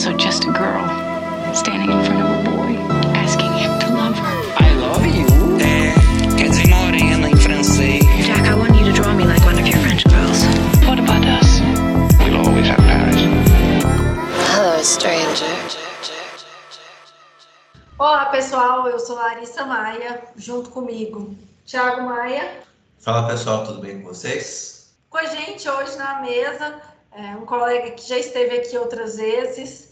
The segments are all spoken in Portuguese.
also just a girl standing in front of a boy, asking him to love her. I love you. É, quer dizer morena em francês. Jack, I want you to draw me like one of your French girls. What about us? We'll always have Paris. Hello, stranger. Olá pessoal, eu sou Larissa Maia, junto comigo Thiago Maia. Fala pessoal, tudo bem com vocês? Com a gente hoje na mesa, é, um colega que já esteve aqui outras vezes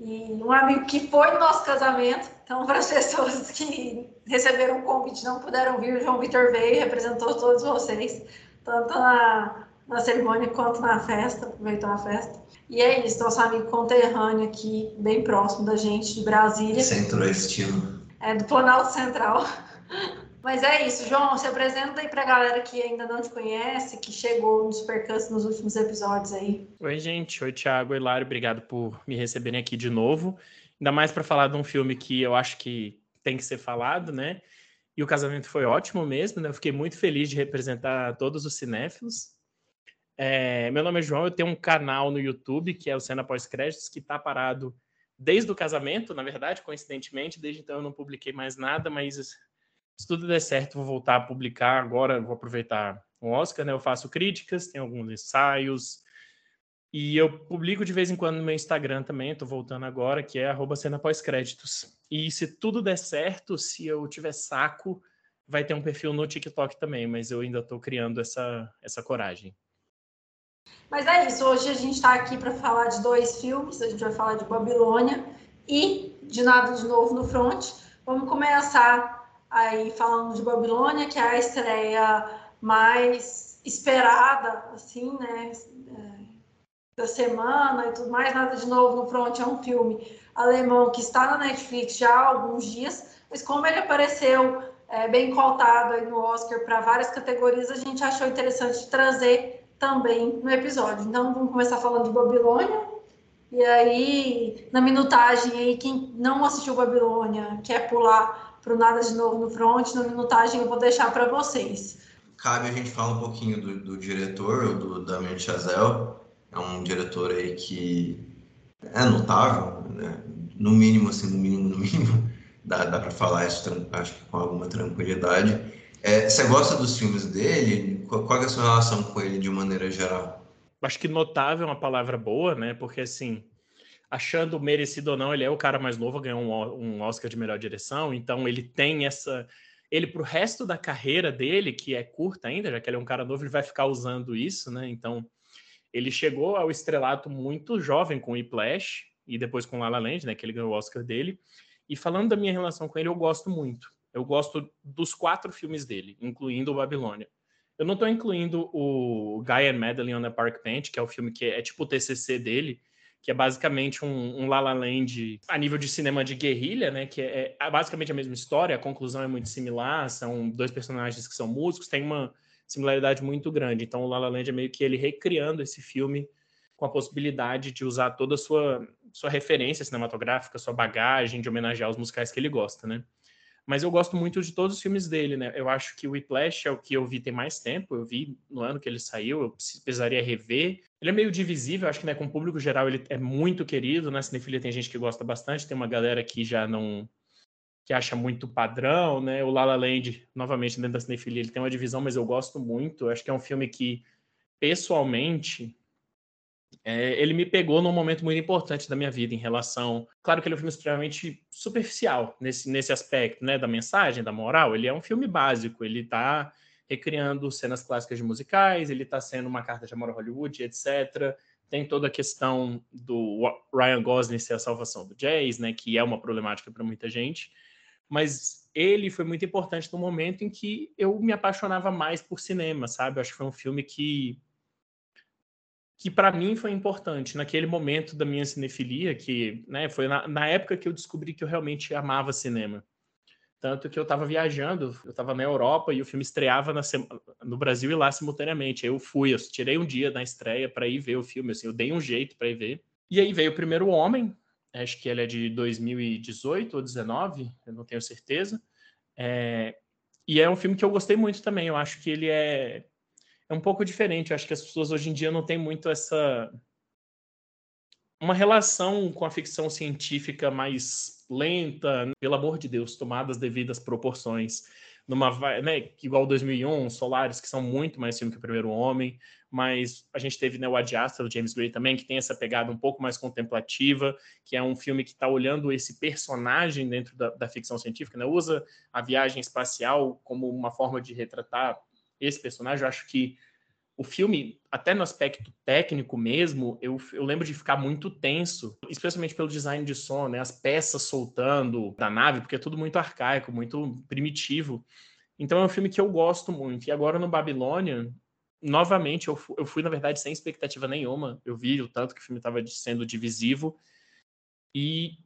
e um amigo que foi no nosso casamento. Então, para as pessoas que receberam o convite não puderam vir, o João Vitor veio e representou todos vocês, tanto na, na cerimônia quanto na festa, aproveitou a festa. E é isso, nosso amigo conterrâneo aqui, bem próximo da gente, de Brasília. Centro-Estilo. É, do Planalto Central. Mas é isso, João, se apresenta aí pra galera que ainda não te conhece, que chegou nos percursos nos últimos episódios aí. Oi, gente. Oi, Thiago. Oi, Lário. Obrigado por me receberem aqui de novo. Ainda mais para falar de um filme que eu acho que tem que ser falado, né? E o casamento foi ótimo mesmo, né? Eu fiquei muito feliz de representar todos os cinéfilos. É, meu nome é João, eu tenho um canal no YouTube que é o Cena Pós-Créditos, que está parado desde o casamento, na verdade, coincidentemente. Desde então eu não publiquei mais nada, mas se tudo der certo, vou voltar a publicar agora, vou aproveitar o Oscar, né? Eu faço críticas, tenho alguns ensaios, e eu publico de vez em quando no meu Instagram também, estou voltando agora, que é arroba cena pós-créditos. E se tudo der certo, se eu tiver saco, vai ter um perfil no TikTok também, mas eu ainda estou criando essa, essa coragem. Mas é isso, hoje a gente está aqui para falar de dois filmes, a gente vai falar de Babilônia e de Nada de Novo no Front. Vamos começar aí falando de Babilônia, que é a estreia mais esperada, assim, né, é, da semana e tudo mais. Nada de novo no front é um filme alemão que está na Netflix já há alguns dias, mas como ele apareceu é, bem cotado aí no Oscar para várias categorias, a gente achou interessante trazer também no episódio. Então, vamos começar falando de Babilônia. E aí, na minutagem aí, quem não assistiu Babilônia, quer pular para o Nada de Novo no Front, na minutagem eu vou deixar para vocês. Cabe a gente falar um pouquinho do, do diretor, do Damien Chazelle. É um diretor aí que é notável, né? no mínimo, assim, no mínimo, no mínimo, dá, dá para falar isso, acho que com alguma tranquilidade. É, você gosta dos filmes dele? Qual, qual é a sua relação com ele de maneira geral? Acho que notável é uma palavra boa, né? Porque, assim, achando merecido ou não, ele é o cara mais novo, ganhou um, um Oscar de melhor direção, então ele tem essa. Ele, para o resto da carreira dele, que é curta ainda, já que ele é um cara novo, ele vai ficar usando isso, né? Então, ele chegou ao estrelato muito jovem com Whiplash e depois com La La Land, né? Que ele ganhou o Oscar dele. E falando da minha relação com ele, eu gosto muito. Eu gosto dos quatro filmes dele, incluindo o Babilônia. Eu não estou incluindo o Guy and Madeline on the Park Bench, que é o filme que é, é tipo o TCC dele, que é basicamente um, um La La Land a nível de cinema de guerrilha, né? Que é, é, basicamente a mesma história, a conclusão é muito similar, são dois personagens que são músicos, tem uma similaridade muito grande. Então, o La La Land é meio que ele recriando esse filme com a possibilidade de usar toda a sua, sua referência cinematográfica, sua bagagem, de homenagear os musicais que ele gosta, né? Mas eu gosto muito de todos os filmes dele, né? Eu acho que o Whiplash é o que eu vi tem mais tempo. Eu vi no ano que ele saiu, eu precisaria rever. Ele é meio divisível, acho que né, com o público geral ele é muito querido. Né? cinefilia tem gente que gosta bastante, tem uma galera que já não que acha muito padrão, né? O La La Land, novamente dentro da cinefilia, ele tem uma divisão, mas eu gosto muito. Acho que é um filme que pessoalmente é, ele me pegou num momento muito importante da minha vida em relação. Claro que ele é um filme extremamente superficial nesse, nesse aspecto, né? Da mensagem, da moral. Ele é um filme básico, ele está recriando cenas clássicas de musicais, ele está sendo uma carta de amor a Hollywood, etc. Tem toda a questão do Ryan Gosling ser a salvação do jazz, né? Que é uma problemática para muita gente. Mas ele foi muito importante no momento em que eu me apaixonava mais por cinema, sabe? Acho que foi um filme que que para mim foi importante naquele momento da minha cinefilia, que né, foi na, na, época que eu descobri que eu realmente amava cinema. Tanto que eu estava viajando, eu estava na Europa e o filme estreava na, no Brasil e lá simultaneamente. Eu fui, eu tirei um dia na estreia para ir ver o filme, assim, eu dei um jeito para ir ver. E aí veio o Primeiro Homem, acho que ele é de 2018 ou 19, eu não tenho certeza. É, e é um filme que eu gostei muito também. Eu acho que ele é é um pouco diferente. Eu acho que as pessoas hoje em dia não têm muito essa uma relação com a ficção científica mais lenta, pelo amor de Deus, tomadas devidas proporções. Numa, né, igual 2001, Solaris, que são muito mais filme que o Primeiro Homem, mas a gente teve né, o Ad Astra, do James Gray também, que tem essa pegada um pouco mais contemplativa, que é um filme que está olhando esse personagem dentro da, da ficção científica, né, usa a viagem espacial como uma forma de retratar esse personagem. Eu acho que o filme, até no aspecto técnico mesmo, eu, eu lembro de ficar muito tenso, especialmente pelo design de som, né? As peças soltando da nave, porque é tudo muito arcaico, muito primitivo. Então é um filme que eu gosto muito. E agora no Babilônia, novamente, eu, eu fui, na verdade, sem expectativa nenhuma. Eu vi o tanto que o filme estava sendo divisivo. E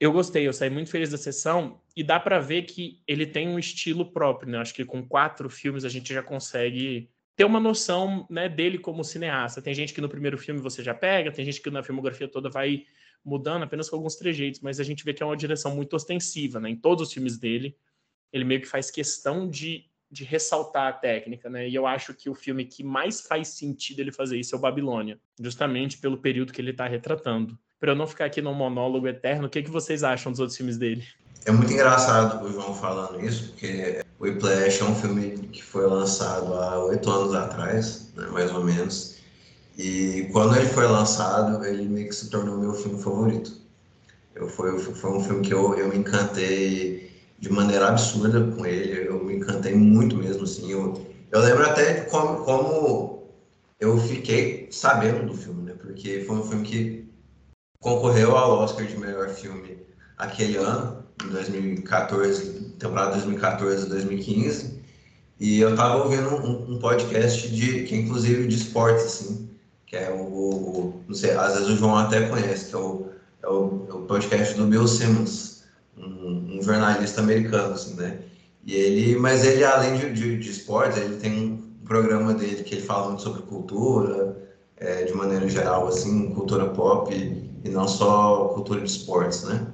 eu gostei, eu saí muito feliz da sessão. E dá para ver que ele tem um estilo próprio, né? Acho que com quatro filmes a gente já consegue ter uma noção né, dele como cineasta. Tem gente que no primeiro filme você já pega, tem gente que na filmografia toda vai mudando apenas com alguns trejeitos, mas a gente vê que é uma direção muito ostensiva, né? Em todos os filmes dele, ele meio que faz questão de, de ressaltar a técnica, né? E eu acho que o filme que mais faz sentido ele fazer isso é o Babilônia, justamente pelo período que ele está retratando. Para eu não ficar aqui num monólogo eterno, o que, que vocês acham dos outros filmes dele? É muito engraçado o João falando isso, porque o Whiplash é um filme que foi lançado há oito anos atrás, né, mais ou menos. E quando ele foi lançado, ele meio que se tornou meu filme favorito. Eu, foi, foi um filme que eu, eu me encantei de maneira absurda com ele. Eu me encantei muito mesmo, assim. Eu, eu lembro até de como, como eu fiquei sabendo do filme, né? Porque foi um filme que concorreu ao Oscar de melhor filme aquele ano em 2014, temporada 2014 2015, e eu tava ouvindo um, um, podcast de, que é inclusive de esportes, assim, que é o, o, não sei, às vezes o João até conhece, que é o, é o, é o podcast do Bill Simmons, um, um, jornalista americano, assim, né? E ele, mas ele, além de, de, de esportes, ele tem um programa dele que ele fala muito sobre cultura, é, de maneira geral, assim, cultura pop, e, e não só cultura de esportes, né?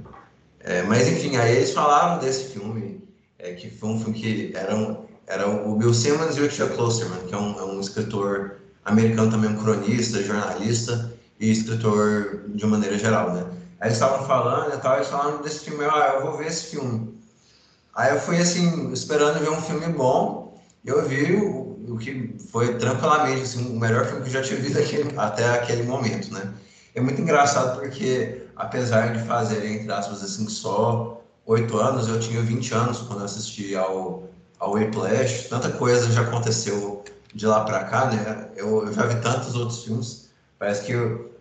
É, mas enfim, aí eles falaram desse filme, é, que foi um filme que era, um, era o Bill Simmons e o Chuck Klosterman, que é um, é um escritor americano também, um cronista, jornalista e escritor de maneira geral, né? Aí eles estavam falando e tal, eles falaram desse filme, ah, eu vou ver esse filme. Aí eu fui assim, esperando ver um filme bom, e eu vi o, o que foi tranquilamente assim, o melhor filme que eu já tinha visto aquele, até aquele momento, né? É muito engraçado porque apesar de fazer, entre aspas, assim, só oito anos, eu tinha 20 anos quando assisti ao, ao Whiplash. Tanta coisa já aconteceu de lá para cá, né? Eu, eu, já vi tantos outros filmes. Parece que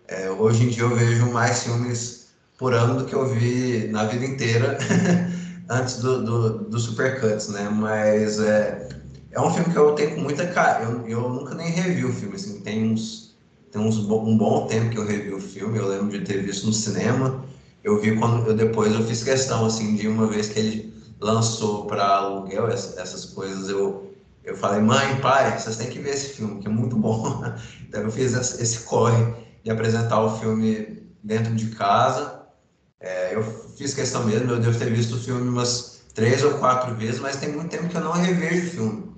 é, hoje em dia eu vejo mais filmes por ano do que eu vi na vida inteira antes do, do, do Supercuts, né? Mas é, é um filme que eu tenho com muita cara. Eu, eu nunca nem revi o filme, assim, tem uns tem uns, um bom tempo que eu revi o filme, eu lembro de ter visto no cinema. Eu vi quando eu depois eu fiz questão assim de uma vez que ele lançou para aluguel essas coisas, eu eu falei: "Mãe, pai, vocês têm que ver esse filme, que é muito bom". então eu fiz esse corre de apresentar o filme dentro de casa. É, eu fiz questão mesmo, eu devo ter visto o filme umas três ou quatro vezes, mas tem muito tempo que eu não revejo o filme.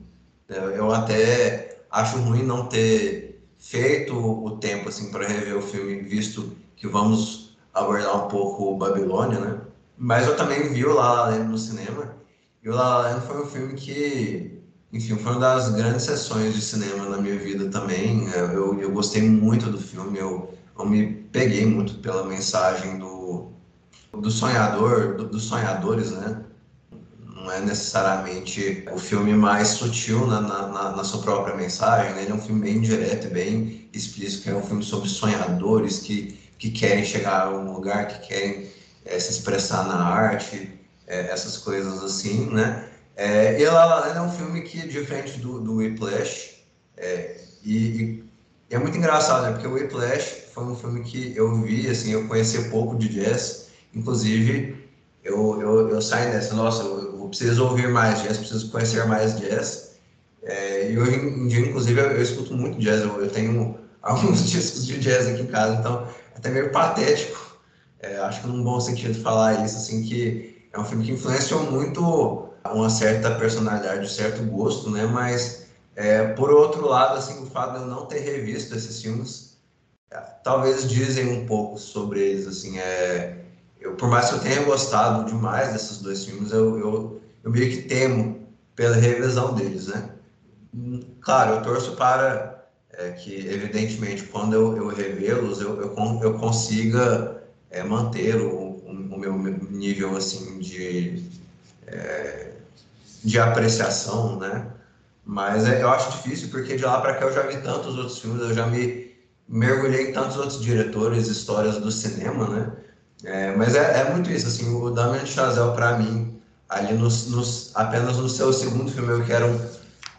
Eu até acho ruim não ter feito o tempo assim para rever o filme, visto que vamos abordar um pouco Babilônia, né? Mas eu também vi o La La Land no cinema. E o La La Land foi um filme que, enfim, foi uma das grandes sessões de cinema na minha vida também. Eu, eu gostei muito do filme, eu, eu me peguei muito pela mensagem do, do sonhador, do, dos sonhadores, né? Não é necessariamente o filme mais sutil na, na, na sua própria mensagem, né? ele é um filme bem direto bem explícito, é um filme sobre sonhadores que, que querem chegar a um lugar, que querem é, se expressar na arte, é, essas coisas assim, né? É, e La La Land é um filme que, diferente do, do Whiplash, é, e, e, é muito engraçado, né? Porque o Whiplash foi um filme que eu vi, assim, eu conheci pouco de jazz, inclusive eu, eu, eu saio dessa, nossa, eu, preciso ouvir mais jazz, preciso conhecer mais jazz. É, e hoje em dia, inclusive, eu, eu escuto muito jazz. Eu, eu, tenho alguns discos de jazz aqui em casa, então é até meio patético. É, acho que num bom sentido falar isso, assim, que é um filme que influenciou muito uma certa personalidade, um certo gosto, né? Mas, é, por outro lado, assim, o fato de eu não ter revisto esses filmes talvez dizem um pouco sobre eles, assim, é... Eu, por mais que eu tenha gostado demais desses dois filmes, eu, eu, eu meio que temo pela revisão deles, né? Claro, eu torço para é, que, evidentemente, quando eu, eu revê-los, eu, eu, eu consiga é, manter o, o, meu nível, assim, de, é, de apreciação, né? Mas é, eu acho difícil, porque de lá para cá eu já vi tantos outros filmes, eu já me mergulhei em tantos outros diretores, histórias do cinema, né? É, mas é, é, muito isso, assim, o Damien Chazelle, para mim, ali nos, nos, apenas no seu segundo filme, eu quero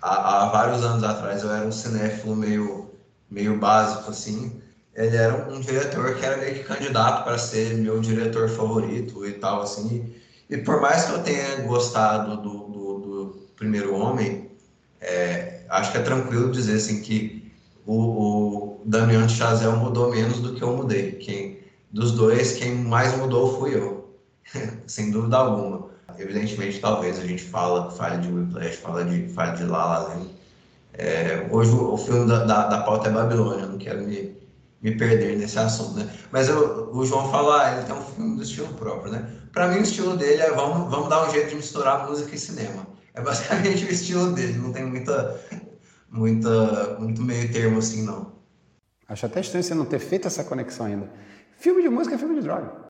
há, há, vários anos atrás, eu era um cinéfilo meio, meio básico, assim, ele era um, um diretor que era meio que candidato para ser meu diretor favorito e tal, assim, e por mais que eu tenha gostado do, do, do Primeiro Homem, é, acho que é tranquilo dizer, assim, que o, o Damian Chazelle mudou menos do que eu mudei, quem dos dois, quem mais mudou fui eu, sem dúvida alguma. Evidentemente, talvez a gente fala, fale de Whiplash, fala de, fale de La La Land. É, hoje o, o filme da, da, da, pauta é Babilônia, não quero me, me perder nesse assunto, né? Mas eu, o João falou, ah, ele tem um filme do estilo próprio, né? Para mim, o estilo dele é vamos, vamos dar um jeito de misturar música e cinema. É basicamente o estilo dele, não tem muita, muita, muito meio termo assim, não. Acho até estranho você não ter feito essa conexão ainda. Filme de música é filme de droga.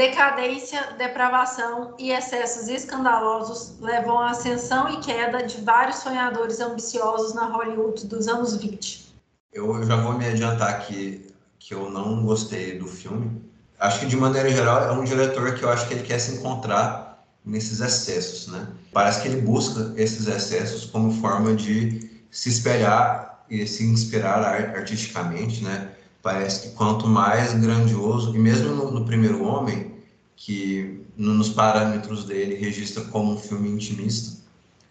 Decadência, depravação e excessos escandalosos levam à ascensão e queda de vários sonhadores ambiciosos na Hollywood dos anos 20. Eu já vou me adiantar aqui que eu não gostei do filme, acho que de maneira geral é um diretor que eu acho que ele quer se encontrar nesses excessos, né? Parece que ele busca esses excessos como forma de se espelhar e se inspirar artisticamente, né? Parece que quanto mais grandioso, e mesmo no, no Primeiro Homem, que nos parâmetros dele registra como um filme intimista,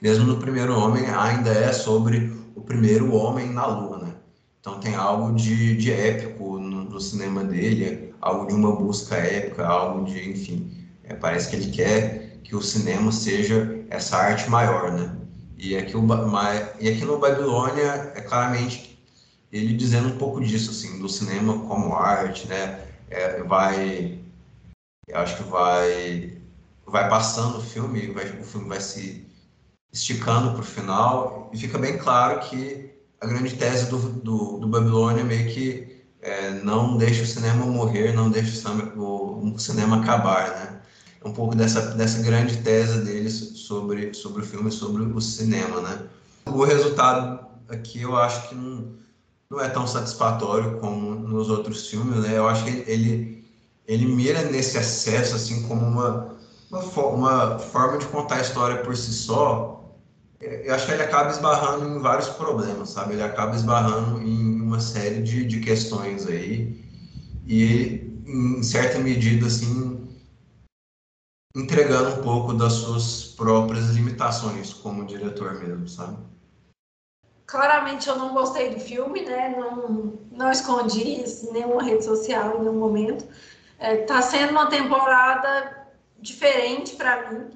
mesmo no Primeiro Homem ainda é sobre o primeiro homem na Lua, né? Então tem algo de, de épico no, no cinema dele, algo de uma busca épica, algo de, enfim, é, parece que ele quer que o cinema seja essa arte maior, né? E aqui, o, e aqui no Babilônia é claramente ele dizendo um pouco disso, assim, do cinema como arte, né? É, vai, acho que vai, vai passando o filme, vai, o filme vai se esticando para o final e fica bem claro que a grande tese do, do, do Babilônia é meio que é, não deixa o cinema morrer, não deixa o cinema, o, o cinema acabar, né? É um pouco dessa, dessa grande tese deles sobre, sobre o filme, sobre o cinema, né? O resultado aqui eu acho que não, não é tão satisfatório como nos outros filmes, né? Eu acho que ele, ele mira nesse excesso, assim, como uma, uma, uma forma de contar a história por si só, eu acho que ele acaba esbarrando em vários problemas, sabe? Ele acaba esbarrando em uma série de, de questões aí e, em certa medida, assim, entregando um pouco das suas próprias limitações como diretor mesmo, sabe? Claramente eu não gostei do filme, né? Não, não escondi isso em nenhuma rede social, em nenhum momento. É, tá sendo uma temporada diferente para mim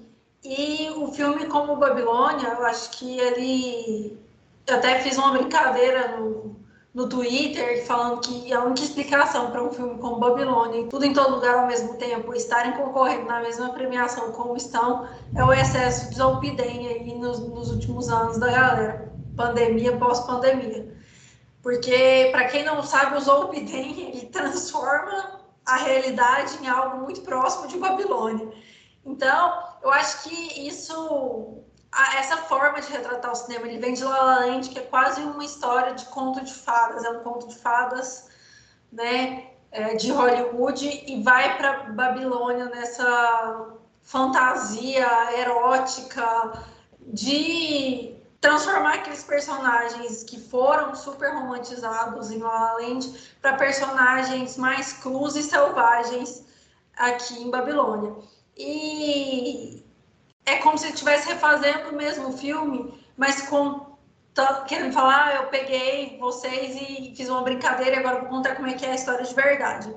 e o filme como Babilônia, eu acho que ele. Eu até fiz uma brincadeira no, no Twitter falando que a única explicação para um filme como Babilônia tudo em todo lugar ao mesmo tempo estarem concorrendo na mesma premiação como estão é o excesso de Zolpidem aí nos, nos últimos anos da galera. Pandemia, pós-pandemia. Porque, para quem não sabe, o Zolpidem ele transforma a realidade em algo muito próximo de Babilônia. Então, eu acho que isso, essa forma de retratar o cinema, ele vem de La La Land, que é quase uma história de conto de fadas, é um conto de fadas, né, é, de Hollywood, e vai para Babilônia nessa fantasia erótica de transformar aqueles personagens que foram super romantizados em La La Land para personagens mais crus e selvagens aqui em Babilônia. E é como se estivesse refazendo o mesmo filme, mas com querendo falar, ah, eu peguei vocês e fiz uma brincadeira e agora vou contar como é que é a história de verdade.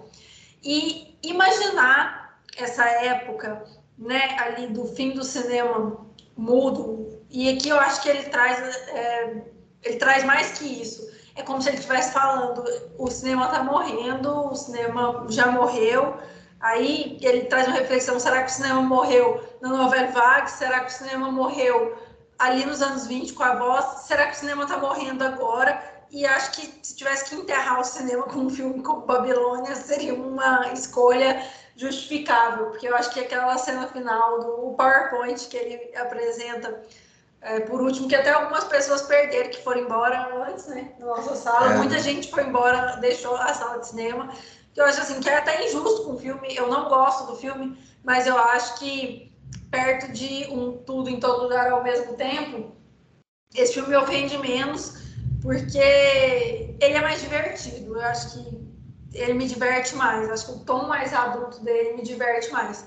E imaginar essa época, né, ali do fim do cinema mudo, e aqui eu acho que ele traz, é, ele traz mais que isso. É como se ele estivesse falando, o cinema está morrendo, o cinema já morreu, Aí ele traz uma reflexão: será que o cinema morreu na novela Vague? Será que o cinema morreu ali nos anos 20 com a voz? Será que o cinema está morrendo agora? E acho que se tivesse que enterrar o cinema com um filme como Babilônia, seria uma escolha justificável, porque eu acho que aquela cena final do PowerPoint que ele apresenta, é, por último, que até algumas pessoas perderam, que foram embora antes, né, da nossa sala, é. muita gente foi embora, deixou a sala de cinema, eu acho assim que é até injusto com o filme. Eu não gosto do filme, mas eu acho que perto de um tudo em todo lugar ao mesmo tempo, esse filme me ofende menos porque ele é mais divertido. Eu acho que ele me diverte mais. Acho que o tom mais adulto dele me diverte mais.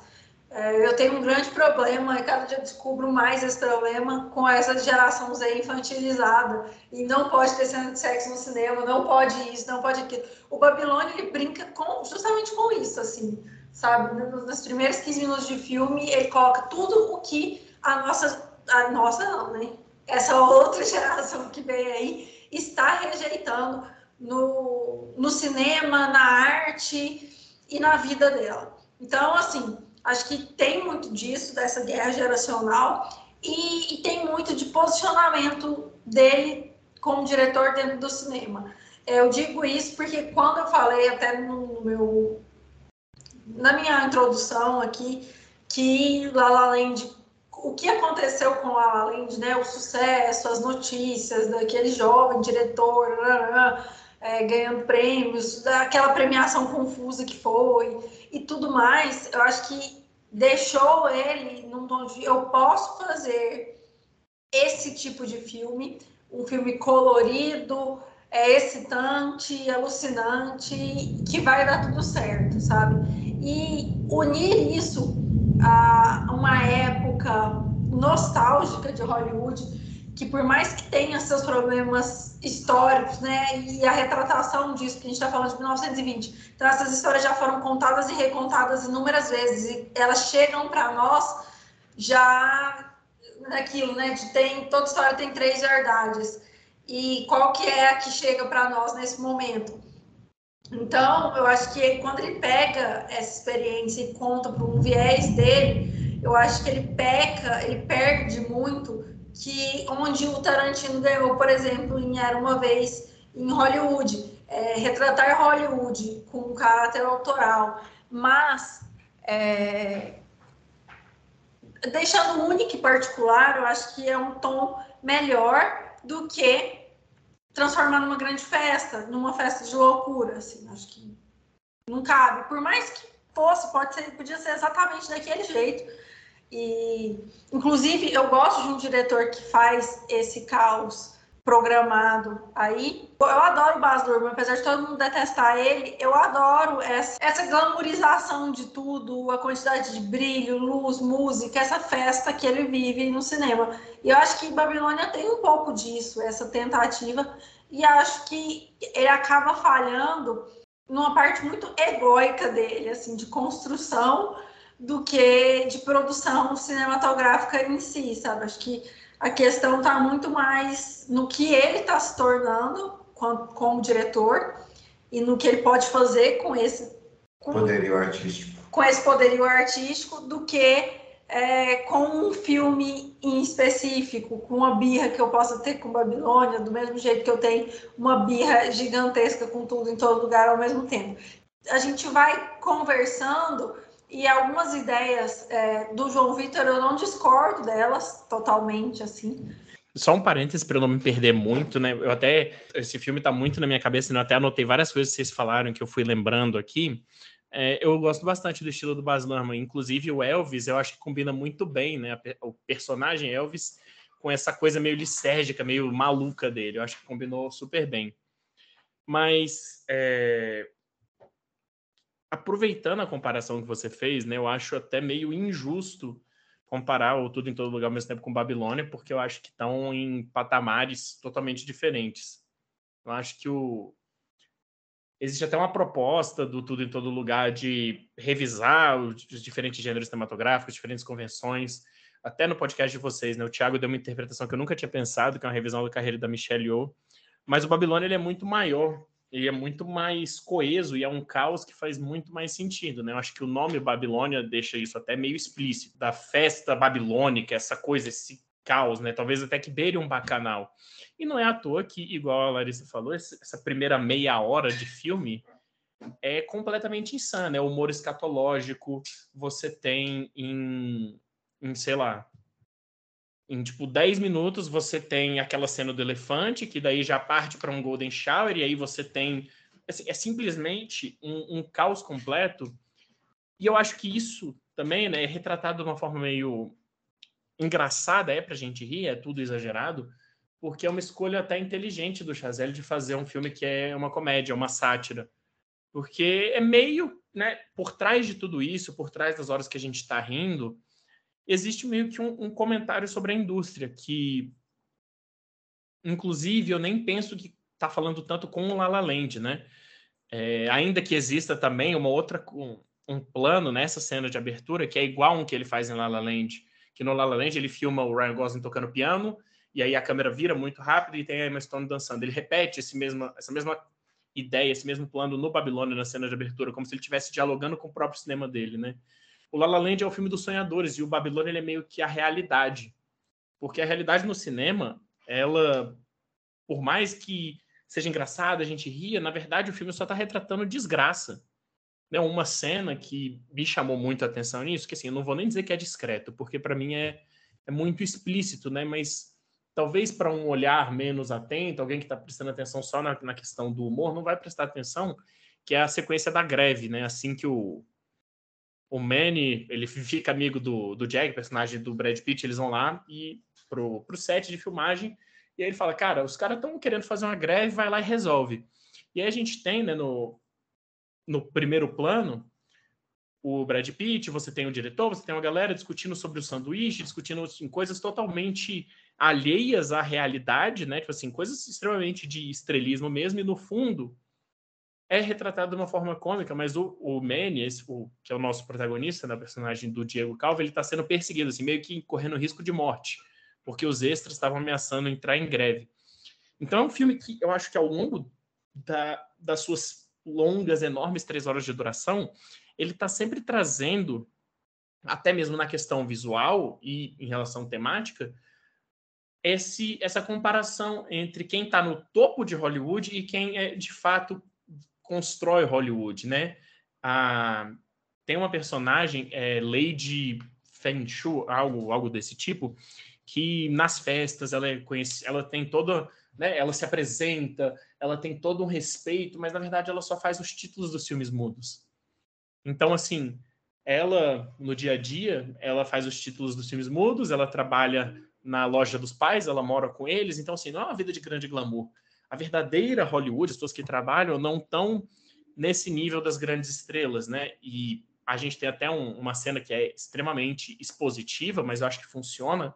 É, eu tenho um grande problema, e cada dia descubro mais esse problema com essa geração Z infantilizada. E não pode ter sexo no cinema, não pode isso, não pode aquilo. O Babilônia, ele brinca com, justamente com isso, assim, sabe? Nos primeiros 15 minutos de filme, ele coloca tudo o que a nossa, a nossa não, né? Essa outra geração que vem aí está rejeitando no, no cinema, na arte e na vida dela. Então, assim, Acho que tem muito disso, dessa guerra geracional, e, e tem muito de posicionamento dele como diretor dentro do cinema. Eu digo isso porque quando eu falei até no meu na minha introdução aqui que La La Land, o que aconteceu com La La Land, né, o sucesso, as notícias daquele jovem diretor, é, ganhando prêmios, daquela premiação confusa que foi e tudo mais, eu acho que deixou ele num tom de eu posso fazer esse tipo de filme, um filme colorido, é excitante, alucinante, que vai dar tudo certo, sabe? E unir isso a uma época nostálgica de Hollywood, que por mais que tenha seus problemas históricos, né, e a retratação disso, que a gente está falando de 1920, então essas histórias já foram contadas e recontadas inúmeras vezes, e elas chegam para nós já naquilo, né, de tem, toda história tem três verdades, e qual que é a que chega para nós nesse momento? Então, eu acho que quando ele pega essa experiência e conta para um viés dele, eu acho que ele peca, ele perde muito que onde o Tarantino ganhou, por exemplo, em Era uma vez em Hollywood, é, retratar Hollywood com um caráter autoral, mas é, deixando único e particular, eu acho que é um tom melhor do que transformar numa grande festa, numa festa de loucura, assim, acho que não cabe. Por mais que fosse, pode ser, podia ser exatamente daquele jeito, e, inclusive, eu gosto de um diretor que faz esse caos programado aí. Eu adoro o Baz Luhrmann, apesar de todo mundo detestar ele, eu adoro essa, essa glamourização de tudo, a quantidade de brilho, luz, música, essa festa que ele vive no cinema. E eu acho que Babilônia tem um pouco disso, essa tentativa, e acho que ele acaba falhando numa parte muito egóica dele, assim, de construção do que de produção cinematográfica em si, sabe? Acho que a questão está muito mais no que ele está se tornando como, como, diretor e no que ele pode fazer com esse com, poderio artístico. Com esse poderio artístico do que é, com um filme em específico, com uma birra que eu possa ter com Babilônia, do mesmo jeito que eu tenho uma birra gigantesca com tudo em todo lugar ao mesmo tempo. A gente vai conversando e algumas ideias é, do João Vitor eu não discordo delas totalmente, assim. Só um parênteses para eu não me perder muito, né? Eu até. Esse filme está muito na minha cabeça, né? eu até anotei várias coisas que vocês falaram que eu fui lembrando aqui. É, eu gosto bastante do estilo do Baz Luhrmann, inclusive o Elvis, eu acho que combina muito bem, né? O personagem Elvis com essa coisa meio lisérgica, meio maluca dele. Eu acho que combinou super bem. Mas é, aproveitando a comparação que você fez, né, eu acho até meio injusto comparar o Tudo em Todo Lugar ao mesmo tempo com Babilônia, porque eu acho que estão em patamares totalmente diferentes. Eu acho que o Existe até uma proposta do Tudo em Todo Lugar de revisar os diferentes gêneros cinematográficos, diferentes convenções. Até no podcast de vocês, né? O Thiago deu uma interpretação que eu nunca tinha pensado, que é uma revisão da carreira da Michelle Yeoh. Mas o Babilônia ele é muito maior, ele é muito mais coeso e é um caos que faz muito mais sentido, né? Eu acho que o nome Babilônia deixa isso até meio explícito, da festa babilônica, essa coisa, esse caos, né? Talvez até que beire um bacanal. E não é à toa que, igual a Larissa falou, essa primeira meia hora de filme é completamente insana. É humor escatológico. Você tem em, em sei lá, em tipo 10 minutos você tem aquela cena do elefante, que daí já parte para um Golden Shower, e aí você tem. Assim, é simplesmente um, um, caos completo. E eu acho que isso também né, é retratado de uma forma meio engraçada, é pra gente rir, é tudo exagerado, porque é uma escolha até inteligente do Chazelle de fazer um filme que é uma comédia, uma sátira. Porque é meio, né, por trás de tudo isso, por trás das horas que a gente está rindo, existe meio que um, um, comentário sobre a indústria, que, inclusive, eu nem penso que está falando tanto com o La La Land, né? É, ainda que exista também uma outra, um, um plano nessa cena de abertura, que é igual um que ele faz em La La Land, que no La La Land ele filma o Ryan Gosling tocando piano, e aí a câmera vira muito rápido e tem a Emma Stone dançando. Ele repete esse mesma, essa mesma ideia, esse mesmo plano no Babilônia, na cena de abertura, como se ele estivesse dialogando com o próprio cinema dele, né? O La La Land é o filme dos sonhadores e o Babilônia é meio que a realidade. Porque a realidade no cinema, ela, por mais que seja engraçada, a gente ria, na verdade o filme só está retratando desgraça. Né? Uma cena que me chamou muito a atenção nisso, que assim, eu não vou nem dizer que é discreto, porque para mim é, é muito explícito, né? Mas talvez para um olhar menos atento, alguém que está prestando atenção só na, na, questão do humor, não vai prestar atenção, que é a sequência da greve, né? Assim que o, o Manny, ele fica amigo do, do Jack, personagem do Brad Pitt, eles vão lá e pro, pro set de filmagem, e aí ele fala, cara, os caras estão querendo fazer uma greve, vai lá e resolve. E aí a gente tem, né, no, no primeiro plano, o Brad Pitt, você tem o diretor, você tem uma galera discutindo sobre o sanduíche, discutindo assim, coisas totalmente alheias à realidade, né? Tipo assim, coisas extremamente de estrelismo mesmo, e no fundo é retratado de uma forma cômica, mas o, o Manny, esse, o, que é o nosso protagonista, né, personagem do Diego Calvo, ele está sendo perseguido, assim, meio que correndo risco de morte, porque os extras estavam ameaçando entrar em greve. Então é um filme que eu acho que ao longo da, das suas longas, enormes três horas de duração, ele está sempre trazendo, até mesmo na questão visual e em relação temática, esse, essa comparação entre quem está no topo de Hollywood e quem é, de fato constrói Hollywood, né? A, tem uma personagem, é, Lady Fenshu, algo, algo desse tipo, que nas festas ela é conhece, ela tem toda, né, ela se apresenta, ela tem todo um respeito, mas na verdade ela só faz os títulos dos filmes mudos. Então, assim, ela no dia a dia, ela faz os títulos dos filmes mudos, ela trabalha na loja dos pais, ela mora com eles, então assim, não é uma vida de grande glamour. A verdadeira Hollywood, as pessoas que trabalham, não estão nesse nível das grandes estrelas, né? E a gente tem até um, uma cena que é extremamente expositiva, mas eu acho que funciona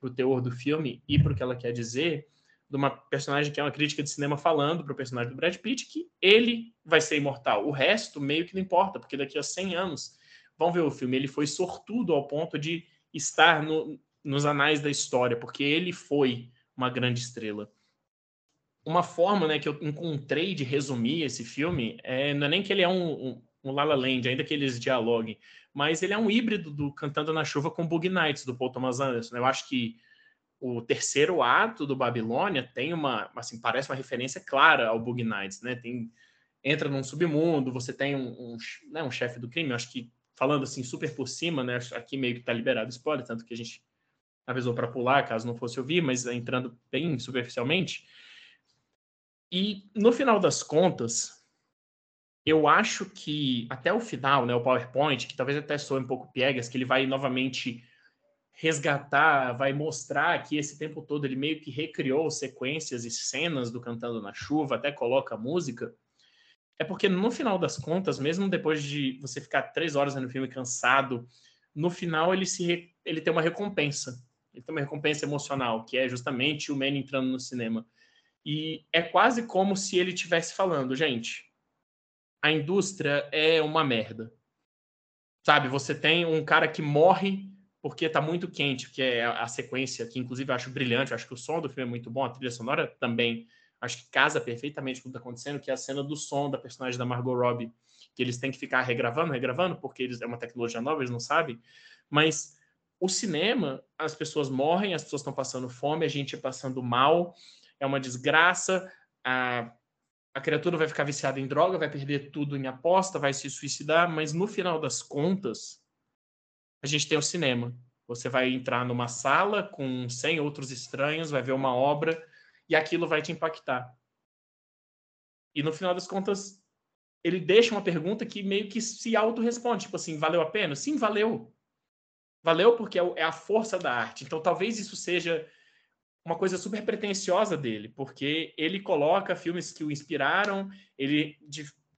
para o teor do filme e para o que ela quer dizer, de uma personagem que é uma crítica de cinema falando para o personagem do Brad Pitt que ele vai ser imortal. O resto meio que não importa, porque daqui a 100 anos vão ver o filme. Ele foi sortudo ao ponto de estar no, nos anais da história, porque ele foi uma grande estrela. Uma forma né, que eu encontrei de resumir esse filme é, não é nem que ele é um, um, um La La Land, ainda que eles dialoguem, mas ele é um híbrido do Cantando na Chuva com Bug Nights, do Paul Thomas Anderson. Eu acho que o terceiro ato do Babilônia tem uma, assim, parece uma referência clara ao Bug Nights, né? Tem, entra num submundo, você tem um, um, né, um chefe do crime, eu acho que falando assim super por cima, né? Aqui meio que tá liberado spoiler, tanto que a gente avisou para pular, caso não fosse ouvir, mas entrando bem superficialmente. E no final das contas, eu acho que até o final, né, o PowerPoint, que talvez até soe um pouco piegas, que ele vai novamente resgatar, vai mostrar que esse tempo todo ele meio que recriou sequências e cenas do Cantando na Chuva, até coloca música, é porque no final das contas, mesmo depois de você ficar três horas no filme cansado, no final ele se ele tem uma recompensa ele tem uma recompensa emocional, que é justamente o Manny entrando no cinema. E é quase como se ele estivesse falando, gente, a indústria é uma merda. Sabe, você tem um cara que morre porque tá muito quente, que é a sequência que inclusive eu acho brilhante, eu acho que o som do filme é muito bom, a trilha sonora também acho que casa perfeitamente com o que está acontecendo, que é a cena do som da personagem da Margot Robbie, que eles têm que ficar regravando, regravando, porque eles, é uma tecnologia nova, eles não sabem. Mas o cinema, as pessoas morrem, as pessoas estão passando fome, a gente passando mal, é uma desgraça, a, a criatura vai ficar viciada em droga, vai perder tudo em aposta, vai se suicidar, mas no final das contas, a gente tem o cinema. Você vai entrar numa sala com 100 outros estranhos, vai ver uma obra e aquilo vai te impactar. E no final das contas, ele deixa uma pergunta que meio que se auto-responde, tipo assim, valeu a pena? Sim, valeu. Valeu porque é, é a força da arte. Então talvez isso seja uma coisa super pretensiosa dele, porque ele coloca filmes que o inspiraram, ele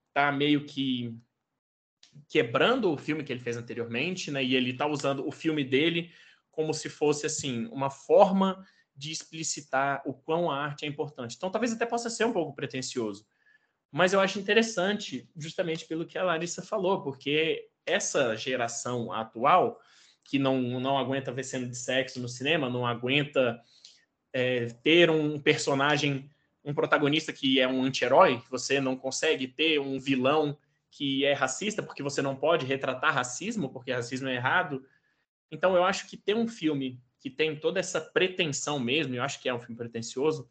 está meio que quebrando o filme que ele fez anteriormente, né? E ele está usando o filme dele como se fosse assim uma forma de explicitar o quão a arte é importante. Então, talvez até possa ser um pouco pretencioso, mas eu acho interessante, justamente pelo que a Larissa falou, porque essa geração atual, que não, não aguenta ver cena de sexo no cinema, não aguenta é, ter um personagem, um protagonista que é um anti-herói, você não consegue ter um vilão que é racista, porque você não pode retratar racismo, porque racismo é errado. Então, eu acho que ter um filme que tem toda essa pretensão mesmo, eu acho que é um filme pretensioso,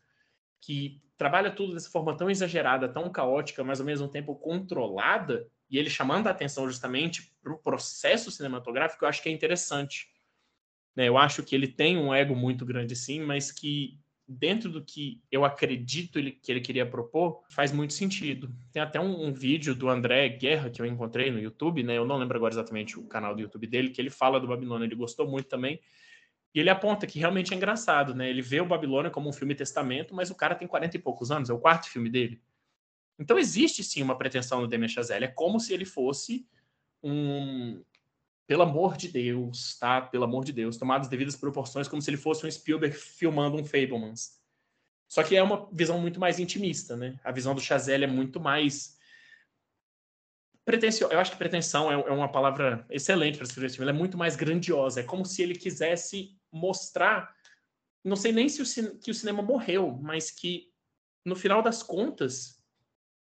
que trabalha tudo dessa forma tão exagerada, tão caótica, mas ao mesmo tempo controlada, e ele chamando a atenção justamente para o processo cinematográfico, eu acho que é interessante. Né? Eu acho que ele tem um ego muito grande, sim, mas que dentro do que eu acredito ele, que ele queria propor, faz muito sentido. Tem até um, um, vídeo do André Guerra que eu encontrei no YouTube, né? Eu não lembro agora exatamente o canal do YouTube dele, que ele fala do Babilônia, ele gostou muito também. E ele aponta que realmente é engraçado, né? Ele vê o Babilônia como um filme testamento, mas o cara tem 40 e poucos anos, é o quarto filme dele. Então existe sim uma pretensão no Damien Chazelle, é como se ele fosse um pelo amor de Deus, tá? Pelo amor de Deus, tomadas devidas proporções, como se ele fosse um Spielberg filmando um Fablemans. Só que é uma visão muito mais intimista, né? A visão do Chazelle é muito mais pretensão, eu acho que pretensão é, é uma palavra excelente para escrever esse filme. Ela é muito mais grandiosa. É como se ele quisesse mostrar, não sei nem se o, que o cinema morreu, mas que no final das contas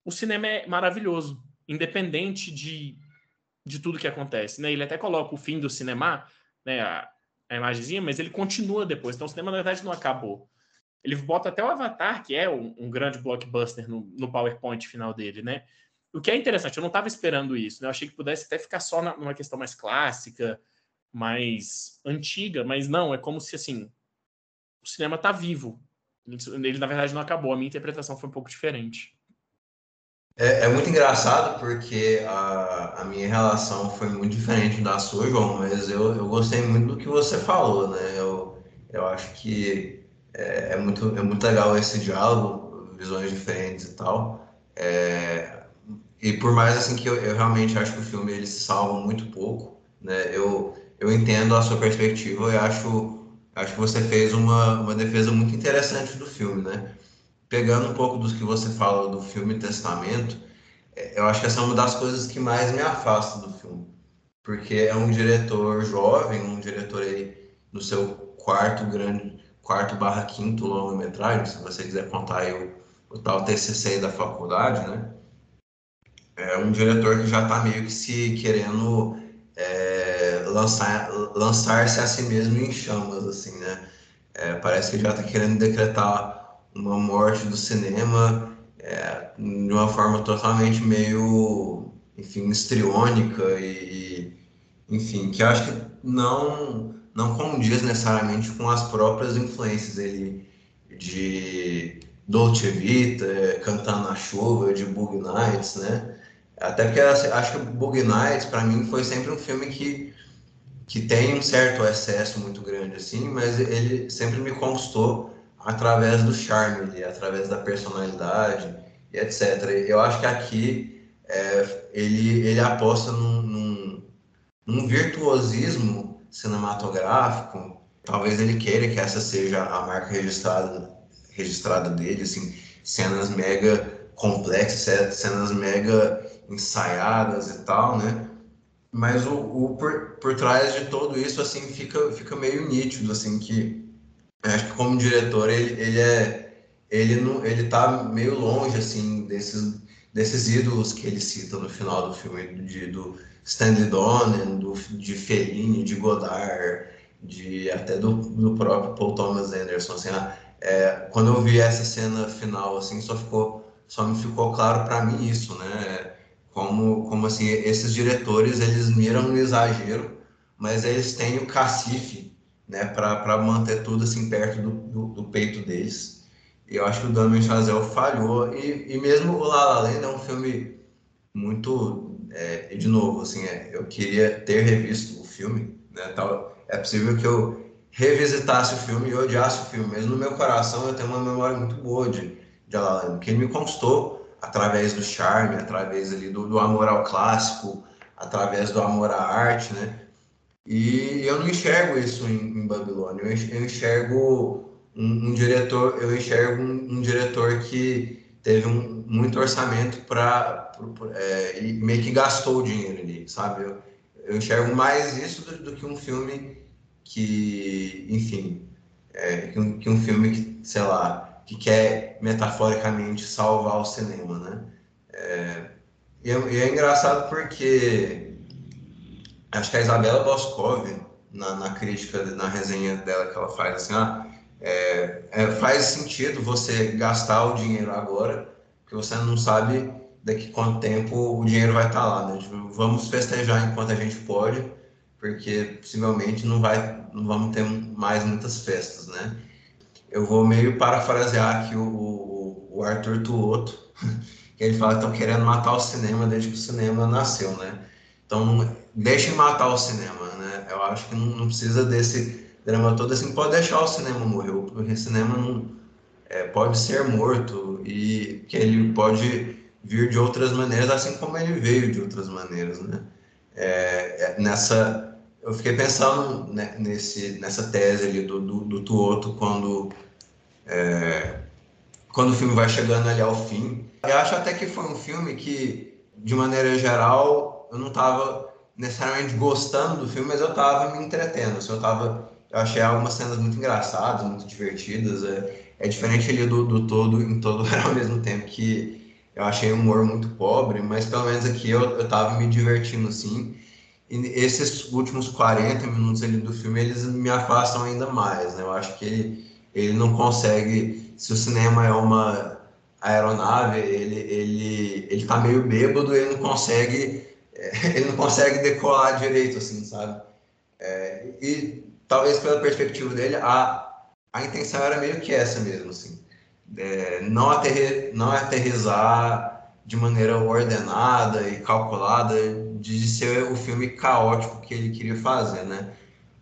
o cinema é maravilhoso, independente de, de tudo que acontece. Né? Ele até coloca o fim do cinema, né, a, a imagenzinha, mas ele continua depois. Então o cinema na verdade não acabou. Ele bota até o Avatar, que é um, um grande blockbuster no, no PowerPoint final dele, né? O que é interessante, eu não estava esperando isso, né? Eu achei que pudesse até ficar só na, numa questão mais clássica, mais antiga, mas não, é como se assim o cinema está vivo. Ele, ele, na verdade não acabou. A minha interpretação foi um pouco diferente. É, é muito engraçado porque a, a, minha relação foi muito diferente da sua, João, mas eu, eu gostei muito do que você falou, né? Eu, eu acho que é, é muito, é muito legal esse diálogo, visões diferentes e tal. É, e por mais assim que eu, eu, realmente acho que o filme ele se salva muito pouco, né? Eu, eu entendo a sua perspectiva e acho, acho que você fez uma, uma defesa muito interessante do filme, né? Pegando um pouco dos que você fala do filme Testamento, é, eu acho que essa é uma das coisas que mais me afasta do filme, porque é um diretor jovem, um diretor aí no seu quarto grande, quarto barra quinto longa-metragem, se você quiser contar aí o, o tal TCC da faculdade, né? é um diretor que já está meio que se querendo é, lançar lançar-se a si mesmo em chamas assim né é, parece que já está querendo decretar uma morte do cinema é, de uma forma totalmente meio enfim histriônica e, enfim que acho que não não condiz necessariamente com as próprias influências dele de Dolce Vita, Cantando na Chuva, de Bug Nights, né? Até porque acho que Bug Nights, para mim, foi sempre um filme que, que tem um certo excesso muito grande, assim, mas ele sempre me conquistou através do charme, através da personalidade e etc. Eu acho que aqui é, ele, ele aposta num, num, num virtuosismo cinematográfico. Talvez ele queira que essa seja a marca registrada, registrada dele, assim, cenas mega complexas, cenas mega ensaiadas e tal, né? Mas o, o por, por trás de tudo isso, assim, fica, fica meio nítido, assim, que acho que como diretor ele, ele é ele não ele tá meio longe assim desses desses ídolos que ele cita no final do filme de, do Stanley Donen, do de Fellini, de Godard, de até do, do próprio Paul Thomas Anderson, assim, ah, é, quando eu vi essa cena final assim, só ficou só me ficou claro para mim isso, né? Como como assim esses diretores eles miram no exagero, mas eles têm o cacife né, para manter tudo assim perto do, do, do, peito deles. E eu acho que o Damien Chazelle falhou. E, e mesmo o La La Land é um filme muito, é, de novo, assim, é, eu queria ter revisto o filme, né, tal. É possível que eu revisitasse o filme e odiasse o filme, mas no meu coração eu tenho uma memória muito boa de, de La La Land, que ele me conquistou através do charme, através ali do, do amor ao clássico, através do amor à arte, né? E eu não enxergo isso em, em Babilônia. Eu enxergo um, um diretor, eu enxergo um, um, diretor que teve um, muito orçamento para é, e meio que gastou o dinheiro ali, sabe? Eu, eu enxergo mais isso do, do, que um filme que, enfim, é, que, um, que um filme que, sei lá, que quer metaforicamente salvar o cinema, né? É, e, é, e é engraçado porque acho que a Isabela Boscov, na, na, crítica, na resenha dela que ela faz, assim, ah, é, é, faz sentido você gastar o dinheiro agora, porque você não sabe daqui quanto tempo o dinheiro vai estar lá, né? Tipo, vamos festejar enquanto a gente pode, porque possivelmente não vai, não vamos ter mais muitas festas, né? Eu vou meio parafrasear aqui o, o, o Arthur Tuoto, que ele fala que estão querendo matar o cinema desde que o cinema nasceu, né? Então, deixem matar o cinema, né? Eu acho que não, não, precisa desse drama todo assim, pode deixar o cinema morrer, porque o cinema não é, pode ser morto e que ele pode vir de outras maneiras, assim como ele veio de outras maneiras, né? É, é nessa, eu fiquei pensando né, nesse, nessa tese ali do, do, do Tuoto quando é, quando o filme vai chegando ali ao fim. Eu acho até que foi um filme que, de maneira geral, eu não estava necessariamente gostando do filme, mas eu tava me entretendo. Assim, eu tava. Eu achei algumas cenas muito engraçadas, muito divertidas. É, é diferente ali do, do todo em todo ao mesmo tempo que eu achei o humor muito pobre, mas pelo menos aqui eu, eu tava me divertindo assim. E esses últimos 40 minutos ali do filme, eles me afastam ainda mais, né? Eu acho que ele, ele não consegue, se o cinema é uma aeronave, ele, ele, ele tá meio bêbado, ele não consegue ele não consegue decolar direito, assim, sabe? É, e talvez pela perspectiva dele, a, a intenção era meio que essa mesmo, assim. É, não, aterri, não aterrizar de maneira ordenada e calculada de ser o filme caótico que ele queria fazer, né?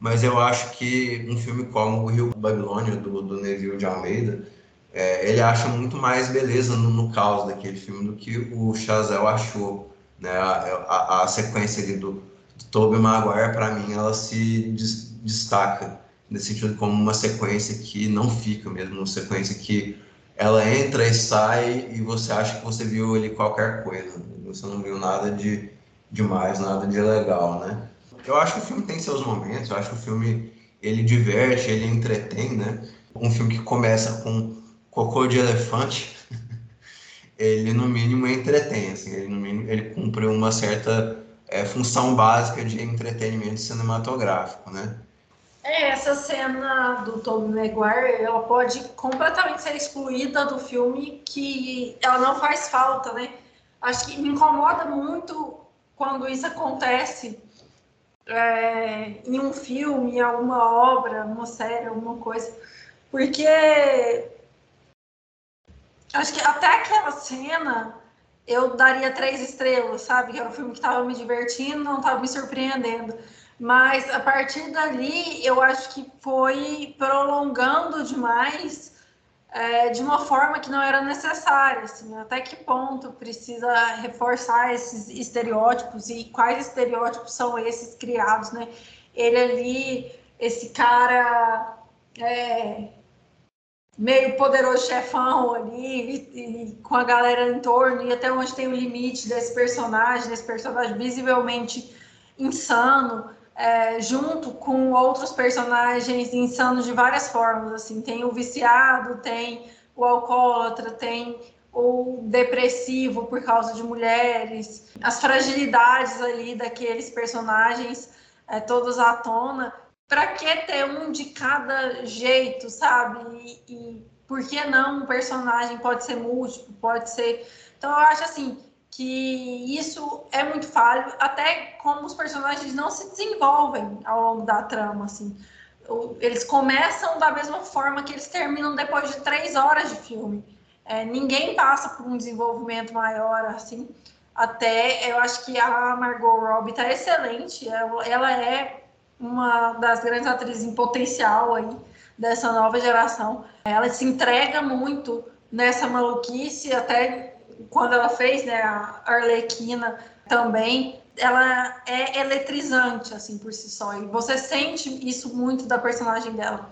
Mas eu acho que um filme como o Rio Babilônia, do, do Neville de Almeida, é, ele acha muito mais beleza no, no caos daquele filme do que o Chazelle achou né? A, a, a sequência ali do, do Tobey Maguire, para mim, ela se des, destaca nesse sentido como uma sequência que não fica mesmo, uma sequência que ela entra e sai e você acha que você viu ali qualquer coisa, você não viu nada de demais, nada de legal, né? Eu acho que o filme tem seus momentos, eu acho que o filme ele diverte, ele entretém, né? Um filme que começa com cocô de elefante, ele no mínimo entretém, assim, ele no mínimo ele cumpre uma certa é, função básica de entretenimento cinematográfico, né? É, essa cena do Tom Maguire, ela pode completamente ser excluída do filme, que ela não faz falta, né? Acho que me incomoda muito quando isso acontece é, em um filme, alguma obra, numa série, alguma coisa, porque Acho que até aquela cena eu daria três estrelas, sabe? Que era um filme que estava me divertindo, não estava me surpreendendo. Mas a partir dali, eu acho que foi prolongando demais é, de uma forma que não era necessária. Assim, até que ponto precisa reforçar esses estereótipos e quais estereótipos são esses criados, né? Ele ali, esse cara é, meio poderoso chefão ali, e, e, com a galera em torno, e até onde tem o limite desse personagem, desse personagem visivelmente insano, é, junto com outros personagens insanos de várias formas, assim, tem o viciado, tem o alcoólatra, tem o depressivo por causa de mulheres, as fragilidades ali daqueles personagens é, todos à tona, para que ter um de cada jeito, sabe? E, e por que não um personagem pode ser múltiplo, pode ser. Então eu acho assim que isso é muito falho, até como os personagens não se desenvolvem ao longo da trama, assim. Eles começam da mesma forma que eles terminam depois de três horas de filme. É, ninguém passa por um desenvolvimento maior, assim. Até eu acho que a Margot Robbie está excelente. Ela, ela é uma das grandes atrizes em potencial aí dessa nova geração. Ela se entrega muito nessa maluquice, até quando ela fez né, a Arlequina também, ela é eletrizante, assim, por si só. E você sente isso muito da personagem dela.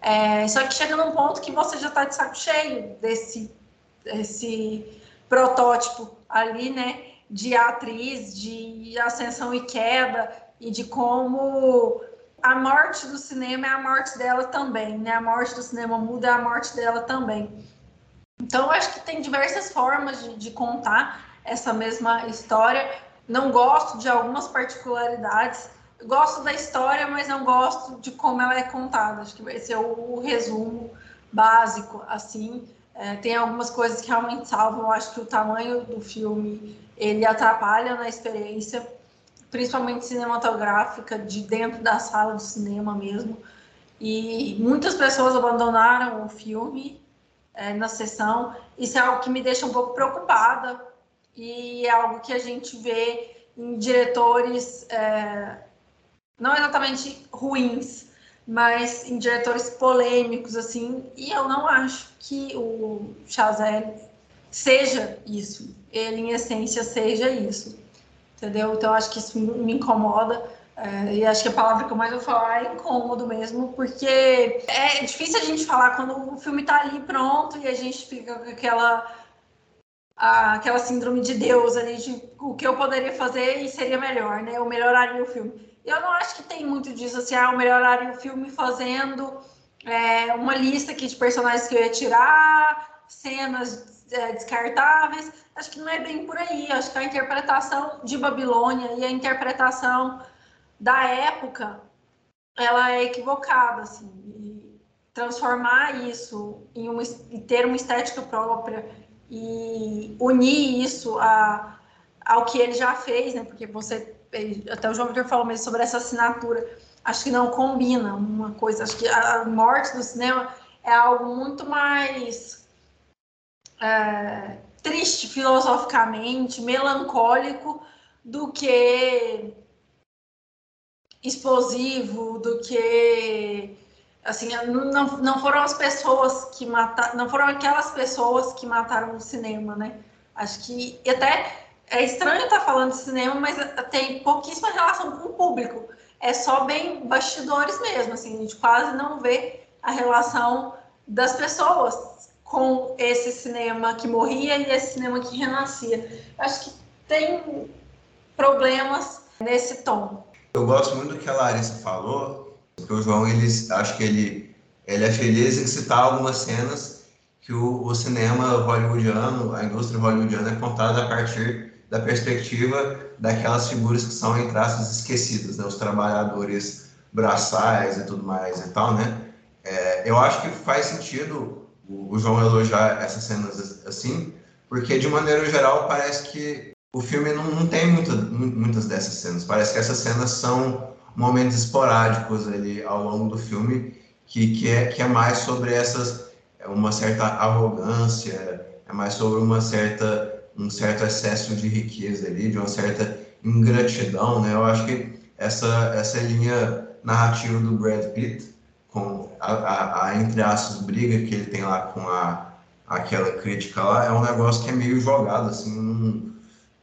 É, só que chega num ponto que você já está de saco cheio desse, desse protótipo ali, né? De atriz, de ascensão e queda, e de como a morte do cinema é a morte dela também, né? A morte do cinema muda é a morte dela também. Então, eu acho que tem diversas formas de, de contar essa mesma história. Não gosto de algumas particularidades. Gosto da história, mas não gosto de como ela é contada. Acho que vai ser o, o resumo básico, assim. É, tem algumas coisas que realmente salvam. Eu acho que o tamanho do filme ele atrapalha na experiência principalmente cinematográfica, de dentro da sala do cinema mesmo. E muitas pessoas abandonaram o filme é, na sessão. Isso é algo que me deixa um pouco preocupada e é algo que a gente vê em diretores é, não exatamente ruins, mas em diretores polêmicos assim. E eu não acho que o Chazelle seja isso. Ele, em essência, seja isso entendeu? Então acho que isso me incomoda. É, e acho que a palavra que eu mais vou falar é incômodo mesmo, porque é difícil a gente falar quando o filme está ali pronto e a gente fica com aquela, a, aquela síndrome de Deus ali, de o que eu poderia fazer e seria melhor, né? Eu melhoraria o filme. Eu não acho que tem muito disso, assim, ah, eu melhoraria o filme fazendo é, uma lista aqui de personagens que eu ia tirar, cenas é, descartáveis. Acho que não é bem por aí. Acho que a interpretação de Babilônia e a interpretação da época ela é equivocada, assim. E transformar isso em uma e ter uma estética própria e unir isso a, ao que ele já fez, né? Porque você até o João Vitor falou mesmo sobre essa assinatura. Acho que não combina uma coisa. Acho que a morte do cinema é algo muito mais é, triste filosoficamente, melancólico, do que explosivo, do que assim, não, não foram as pessoas que mataram, não foram aquelas pessoas que mataram o cinema, né? Acho que até é estranho estar falando de cinema, mas tem pouquíssima relação com o público. É só bem bastidores mesmo, assim, a gente quase não vê a relação das pessoas com esse cinema que morria e esse cinema que renascia. Acho que tem problemas nesse tom. Eu gosto muito do que a Larissa falou, porque o João, ele, acho que ele, ele é feliz em citar algumas cenas que o, o cinema hollywoodiano, a indústria hollywoodiana é contada a partir da perspectiva daquelas figuras que são, em traços esquecidas, né? os trabalhadores braçais e tudo mais e tal, né? É, eu acho que faz sentido o João elogiar essas cenas assim, porque de maneira geral parece que o filme não, não tem muita, muitas dessas cenas. Parece que essas cenas são momentos esporádicos ali ao longo do filme, que, que, é, que é mais sobre essas uma certa arrogância, é mais sobre uma certa um certo excesso de riqueza ali, de uma certa ingratidão, né? Eu acho que essa essa linha narrativa do Brad Pitt a, a, a, entre aspas, briga que ele tem lá com a, aquela crítica lá, é um negócio que é meio jogado, assim, um,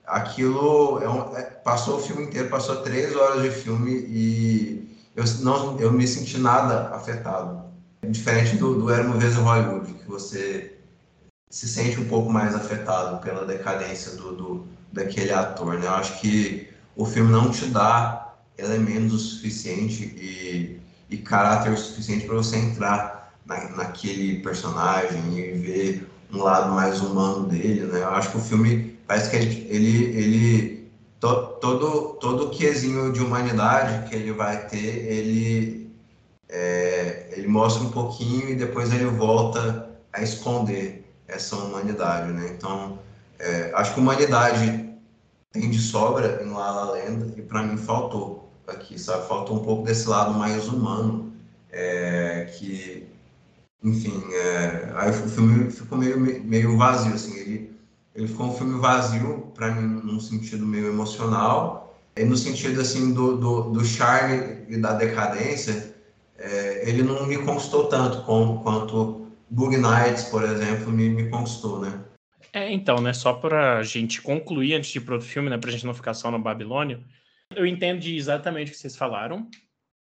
aquilo é um, é, passou o filme inteiro, passou três horas de filme e eu não eu me senti nada afetado Diferente do, do Era uma Vez em Hollywood, que você se sente um pouco mais afetado pela decadência do, do daquele ator, né? Eu acho que o filme não te dá elementos o suficiente e, e caráter o suficiente para você entrar na, naquele personagem e ver um lado mais humano dele, né? Eu acho que o filme parece que ele, ele, ele to, todo todo o quesinho de humanidade que ele vai ter, ele é, ele mostra um pouquinho e depois ele volta a esconder essa humanidade, né? Então, é, acho que humanidade tem de sobra em La La Land e para mim faltou aqui, sabe? Faltou um pouco desse lado mais humano, é, que, enfim, é, aí o filme ficou meio, meio vazio, assim, ele, ele ficou um filme vazio para mim num sentido meio emocional e no sentido, assim, do, do, do charme e da decadência, é, ele não me conquistou tanto como, quanto Bug Nights, por exemplo, me, me conquistou, né? É, então, né, só para a gente concluir antes de ir para outro filme, né, para a gente não ficar só no Babilônio, eu entendo exatamente o que vocês falaram.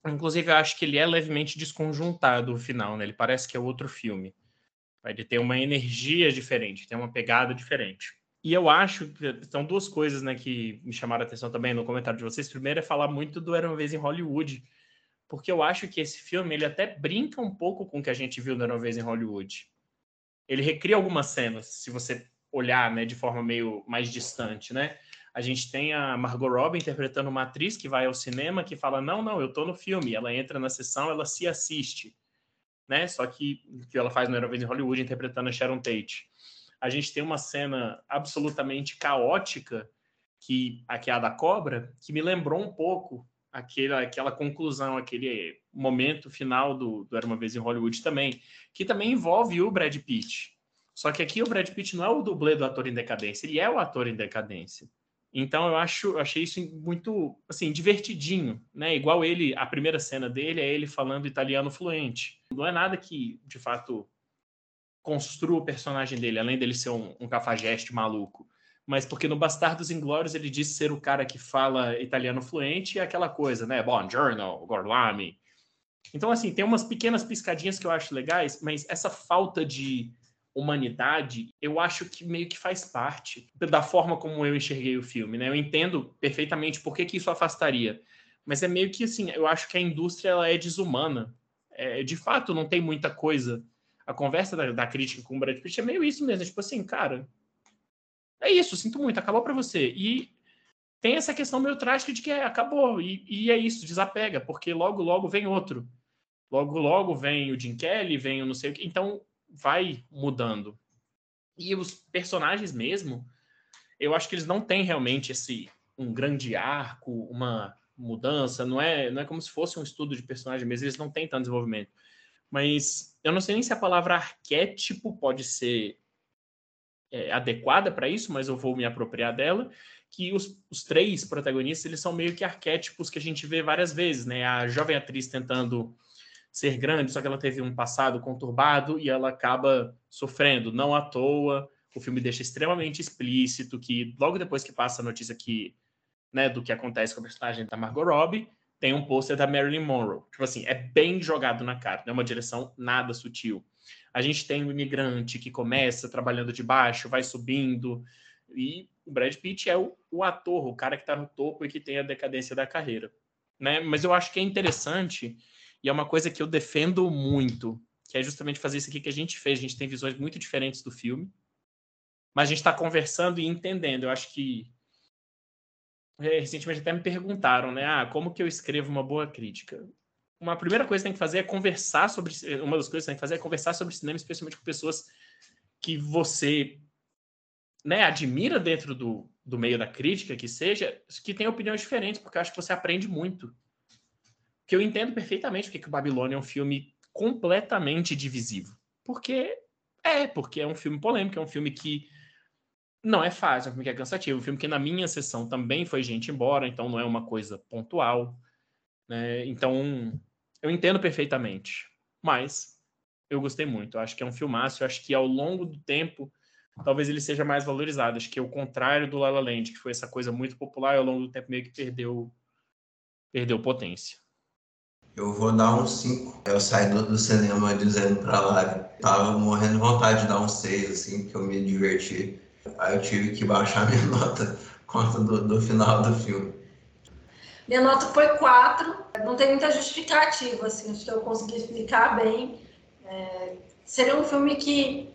Inclusive, eu acho que ele é levemente desconjuntado o final, né? Ele parece que é outro filme. Ele tem uma energia diferente, tem uma pegada diferente. E eu acho que são duas coisas, né, que me chamaram a atenção também no comentário de vocês. Primeiro é falar muito do Era uma vez em Hollywood, porque eu acho que esse filme ele até brinca um pouco com o que a gente viu na uma vez em Hollywood. Ele recria algumas cenas, se você olhar, né, de forma meio mais distante, né? A gente tem a Margot Robbie interpretando uma atriz que vai ao cinema que fala: "Não, não, eu tô no filme". Ela entra na sessão, ela se assiste, né? Só que que ela faz no Era vez em Hollywood interpretando a Sharon Tate. A gente tem uma cena absolutamente caótica que aqui é a da cobra, que me lembrou um pouco aquela, aquela conclusão, aquele momento final do, do Era Uma Vez em Hollywood também, que também envolve o Brad Pitt. Só que aqui o Brad Pitt não é o dublê do ator em decadência, ele é o ator em decadência. Então eu acho, achei isso muito, assim, divertidinho, né? Igual ele, a primeira cena dele é ele falando italiano fluente. Não é nada que, de fato, construa o personagem dele, além dele ser um, um cafajeste maluco mas porque no Bastardos Inglórios ele disse ser o cara que fala italiano fluente e aquela coisa, né? Buongiorno, Gorlami. Então, assim, tem umas pequenas piscadinhas que eu acho legais, mas essa falta de humanidade, eu acho que meio que faz parte da forma como eu enxerguei o filme, né? Eu entendo perfeitamente por que, que isso afastaria, mas é meio que assim, eu acho que a indústria ela é desumana. É, de fato, não tem muita coisa. A conversa da, da crítica com o Brad Pitt é meio isso mesmo, é tipo assim, cara, é isso, sinto muito, acabou para você. E tem essa questão meio trágica de que é, acabou, e, e, é isso, desapega, porque logo, logo vem outro. Logo, logo vem o Jim Kelly, vem o não sei o que. Então, vai mudando. E os personagens mesmo, eu acho que eles não têm realmente esse um grande arco, uma mudança, não é, não é como se fosse um estudo de personagem mesmo, eles não têm tanto desenvolvimento. Mas eu não sei nem se a palavra arquétipo pode ser é, adequada para isso, mas eu vou me apropriar dela, que os, os, três protagonistas, eles são meio que arquétipos que a gente vê várias vezes, né? A jovem atriz tentando ser grande, só que ela teve um passado conturbado e ela acaba sofrendo, não à toa. O filme deixa extremamente explícito que logo depois que passa a notícia que, né, do que acontece com a personagem da Margot Robbie, tem um pôster da Marilyn Monroe. Tipo assim, é bem jogado na cara, não é uma direção nada sutil. A gente tem o imigrante que começa trabalhando de baixo, vai subindo, e o Brad Pitt é o, o ator, o cara que está no topo e que tem a decadência da carreira. Né? Mas eu acho que é interessante, e é uma coisa que eu defendo muito, que é justamente fazer isso aqui que a gente fez. A gente tem visões muito diferentes do filme, mas a gente está conversando e entendendo. Eu acho que é, recentemente até me perguntaram, né? Ah, como que eu escrevo uma boa crítica? uma primeira coisa que tem que fazer é conversar sobre. Uma das coisas que tem que fazer é conversar sobre cinema, especialmente com pessoas que você né, admira dentro do, do meio da crítica, que seja, que tem opiniões diferentes, porque eu acho que você aprende muito. Que eu entendo perfeitamente porque que o Babilônia é um filme completamente divisivo. Porque é, porque é um filme polêmico, é um filme que não é fácil, é um filme que é cansativo, é um filme que na minha sessão também foi gente embora, então não é uma coisa pontual. Né? Então, eu entendo perfeitamente, mas eu gostei muito. Eu acho que é um filmaço. Eu acho que ao longo do tempo, talvez ele seja mais valorizado. Acho que é o contrário do La La Land, que foi essa coisa muito popular ao longo do tempo meio que perdeu, perdeu potência. Eu vou dar um 5. Eu saí do, cinema dizendo pra Lari. Tava morrendo de vontade de dar um 6, assim, que eu me diverti. Aí eu tive que baixar minha nota conta do, do final do filme. Minha nota foi 4. Não tem muita justificativa, assim, acho que eu consegui explicar bem. É, seria um filme que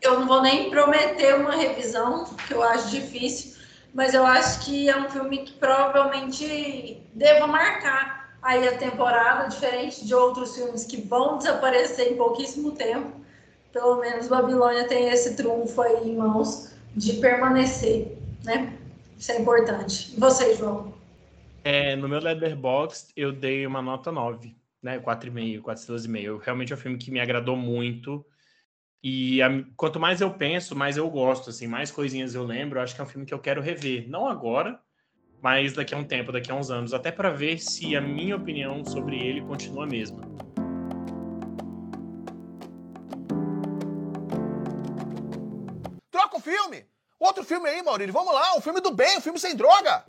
eu não vou nem prometer uma revisão, que eu acho difícil, mas eu acho que é um filme que provavelmente deva marcar aí a temporada, diferente de outros filmes que vão desaparecer em pouquíssimo tempo. Pelo menos Babilônia tem esse trunfo aí em mãos de permanecer, né? Isso é importante. E você, João? É, no meu Letterboxd eu dei uma nota 9, né? 4,5, 4 estrelas e meio. Realmente é um filme que me agradou muito. E a, quanto mais eu penso, mais eu gosto, assim, mais coisinhas eu lembro. Eu acho que é um filme que eu quero rever. Não agora, mas daqui a um tempo, daqui a uns anos. Até para ver se a minha opinião sobre ele continua a mesma. Troca o filme! Outro filme aí, Maurílio. Vamos lá, o filme do bem, o filme sem droga.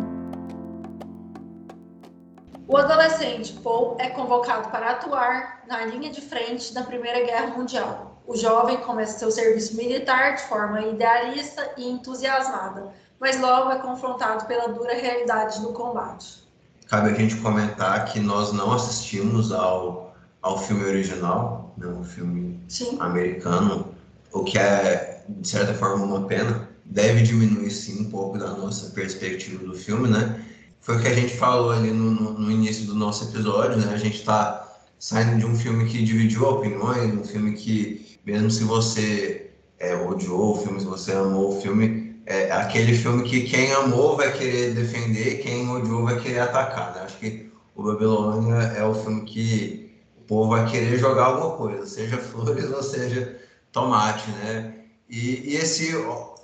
O adolescente Paul é convocado para atuar na linha de frente da Primeira Guerra Mundial. O jovem começa seu serviço militar de forma idealista e entusiasmada, mas logo é confrontado pela dura realidade do combate. Cabe a gente comentar que nós não assistimos ao, ao filme original, né, um filme Sim. americano, o que é, de certa forma, uma pena. Deve diminuir, sim, um pouco da nossa perspectiva do filme, né? Foi o que a gente falou ali no, no, no início do nosso episódio, né? A gente está saindo de um filme que dividiu opiniões, um filme que, mesmo se você é, odiou o filme, se você amou o filme, é aquele filme que quem amou vai querer defender, quem odiou vai querer atacar, né? Acho que o Babilônia é o filme que o povo vai querer jogar alguma coisa, seja flores ou seja tomate, né? E, e esse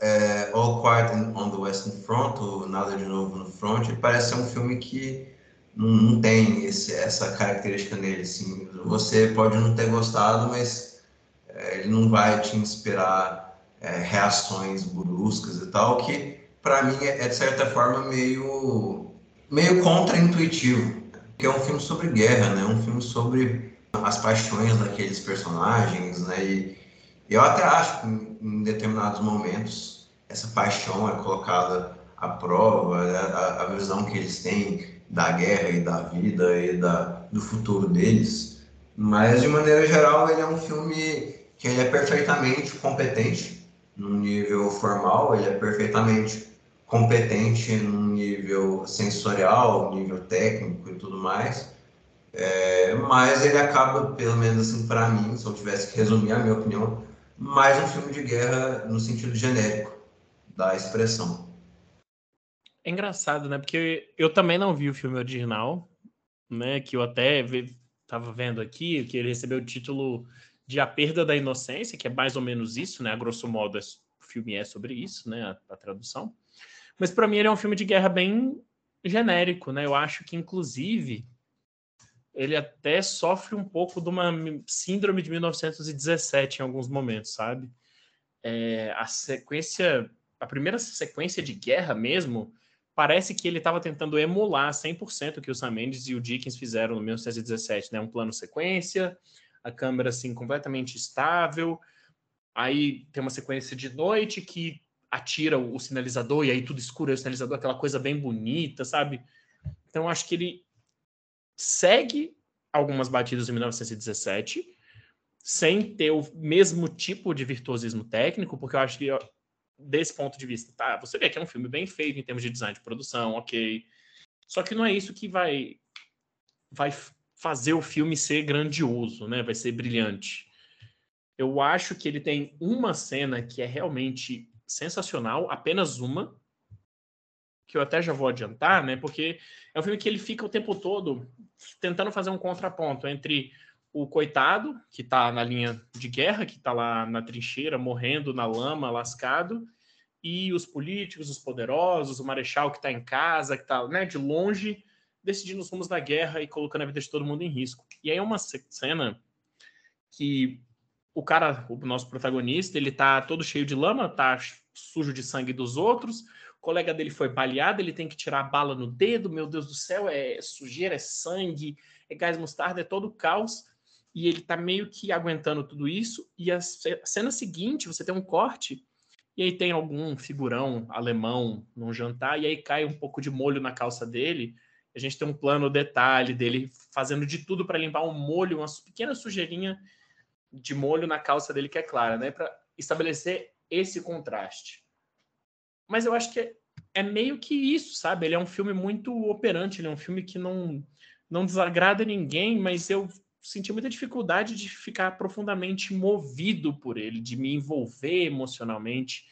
é, All Quiet on the Western Front, ou Nada de Novo no Front, parece ser um filme que não, não tem esse, essa característica nele. Assim. Você pode não ter gostado, mas é, ele não vai te inspirar é, reações bruscas e tal, que para mim é, é, de certa forma meio, meio contra-intuitivo. Porque é um filme sobre guerra, né? um filme sobre as paixões daqueles personagens, né? E, eu até acho que em determinados momentos essa paixão é colocada à prova, né? a, a visão que eles têm da guerra e da vida e da, do futuro deles. Mas, de maneira geral, ele é um filme que ele é perfeitamente competente no nível formal, ele é perfeitamente competente no nível sensorial, nível técnico e tudo mais. É, mas ele acaba, pelo menos assim, para mim, se eu tivesse que resumir a minha opinião, mais um filme de guerra no sentido genérico da expressão. É engraçado, né? Porque eu também não vi o filme original, né? Que eu até estava vendo aqui, que ele recebeu o título de A Perda da Inocência, que é mais ou menos isso, né? A grosso modo, o filme é sobre isso, né? A, a tradução. Mas para mim ele é um filme de guerra bem genérico, né? Eu acho que, inclusive, ele até sofre um pouco de uma síndrome de 1917 em alguns momentos, sabe? É, a sequência, a primeira sequência de guerra mesmo, parece que ele estava tentando emular 100% o que o Sam Mendes e o Dickens fizeram no 1917, né? Um plano sequência, a câmera assim completamente estável, aí tem uma sequência de noite que atira o sinalizador e aí tudo escuro, aí o sinalizador aquela coisa bem bonita, sabe? Então acho que ele segue algumas batidas de 1917, sem ter o mesmo tipo de virtuosismo técnico, porque eu acho que, desse ponto de vista, tá, você vê que é um filme bem feito em termos de design de produção, ok. Só que não é isso que vai, vai fazer o filme ser grandioso, né? Vai ser brilhante. Eu acho que ele tem uma cena que é realmente sensacional, apenas uma, que eu até já vou adiantar, né? Porque é um filme que ele fica o tempo todo tentando fazer um contraponto entre o coitado, que está na linha de guerra, que está lá na trincheira, morrendo na lama, lascado, e os políticos, os poderosos, o marechal que está em casa, que está né, de longe, decidindo os rumos da guerra e colocando a vida de todo mundo em risco. E aí é uma cena que o cara, o nosso protagonista, ele tá todo cheio de lama, tá sujo de sangue dos outros, colega dele foi baleado, ele tem que tirar a bala no dedo, meu Deus do céu, é sujeira, é sangue, é gás mostarda, é todo caos. E ele tá meio que aguentando tudo isso. E a cena seguinte, você tem um corte, e aí tem algum figurão alemão num jantar, e aí cai um pouco de molho na calça dele. A gente tem um plano detalhe dele fazendo de tudo para limpar um molho, uma pequena sujeirinha de molho na calça dele que é clara, né? Para estabelecer esse contraste. Mas eu acho que é, meio que isso, sabe? Ele é um filme muito operante, ele é um filme que não, não desagrada ninguém, mas eu senti muita dificuldade de ficar profundamente movido por ele, de me envolver emocionalmente,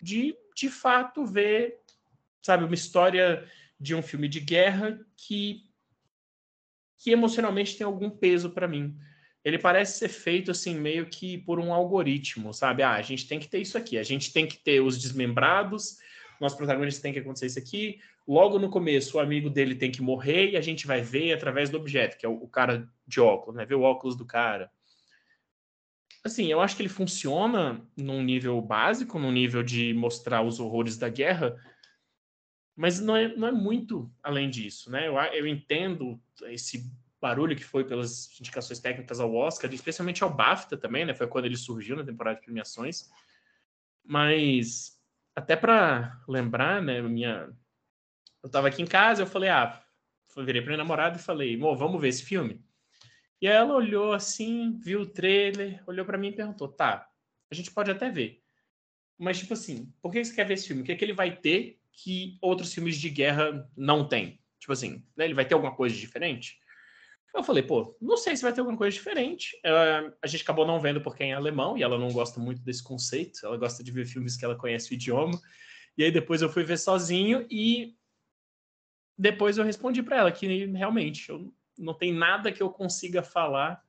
de de fato ver, sabe, uma história de um filme de guerra que que emocionalmente tem algum peso para mim ele parece ser feito assim meio que por um algoritmo, sabe? Ah, a gente tem que ter isso aqui, a gente tem que ter os desmembrados, nosso protagonista tem que acontecer isso aqui. Logo no começo, o amigo dele tem que morrer e a gente vai ver através do objeto, que é o, cara de óculos, né? Ver o óculos do cara. Assim, eu acho que ele funciona num nível básico, num nível de mostrar os horrores da guerra, mas não é, não é muito além disso, né? Eu, eu entendo esse barulho que foi pelas indicações técnicas ao Oscar, especialmente ao BAFTA também, né? Foi quando ele surgiu na temporada de premiações. Mas até para lembrar, né, minha eu estava aqui em casa, eu falei: "Ah, virei para minha namorada e falei: "Amor, vamos ver esse filme?" E aí ela olhou assim, viu o trailer, olhou para mim e perguntou: "Tá, a gente pode até ver. Mas tipo assim, por que você quer ver esse filme? O que é que ele vai ter que outros filmes de guerra não têm?" Tipo assim, né, ele vai ter alguma coisa diferente? Eu falei, pô, não sei se vai ter alguma coisa diferente. Uh, a gente acabou não vendo porque é em alemão e ela não gosta muito desse conceito. Ela gosta de ver filmes que ela conhece o idioma. E aí depois eu fui ver sozinho e depois eu respondi para ela que realmente eu, não tem nada que eu consiga falar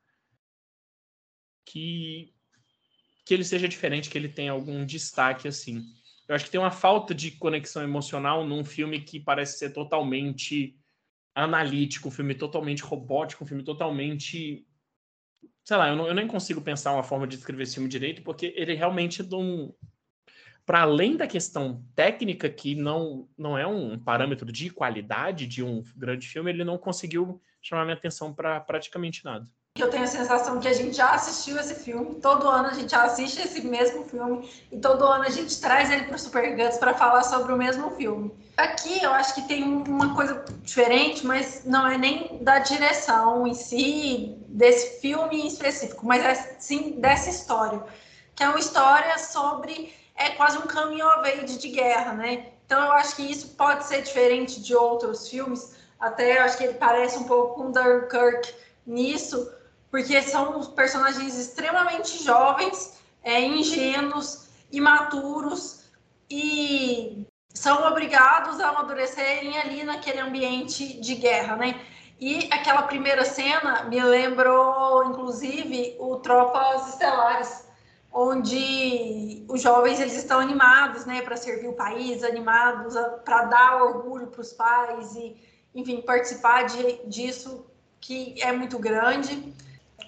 que que ele seja diferente, que ele tenha algum destaque assim. Eu acho que tem uma falta de conexão emocional num filme que parece ser totalmente analítico, um filme totalmente robótico, um filme totalmente. Sei lá, eu, não, eu nem consigo pensar uma forma de descrever esse filme direito, porque ele realmente não. Para além da questão técnica, que não, não é um parâmetro de qualidade de um grande filme, ele não conseguiu chamar minha atenção para praticamente nada eu tenho a sensação que a gente já assistiu esse filme, todo ano a gente assiste esse mesmo filme e todo ano a gente traz ele para o Super Guts para falar sobre o mesmo filme. Aqui eu acho que tem uma coisa diferente, mas não é nem da direção em si, desse filme em específico, mas é sim dessa história, que é uma história sobre é quase um caminho of de guerra, né? Então eu acho que isso pode ser diferente de outros filmes, até eu acho que ele parece um pouco com Dunkirk nisso, porque são personagens extremamente jovens, é, ingênuos, imaturos e são obrigados a amadurecerem ali naquele ambiente de guerra, né? E aquela primeira cena me lembrou, inclusive, o Tropas Estelares, onde os jovens eles estão animados, né, para servir o país, animados para dar orgulho para os pais e, enfim, participar de, disso que é muito grande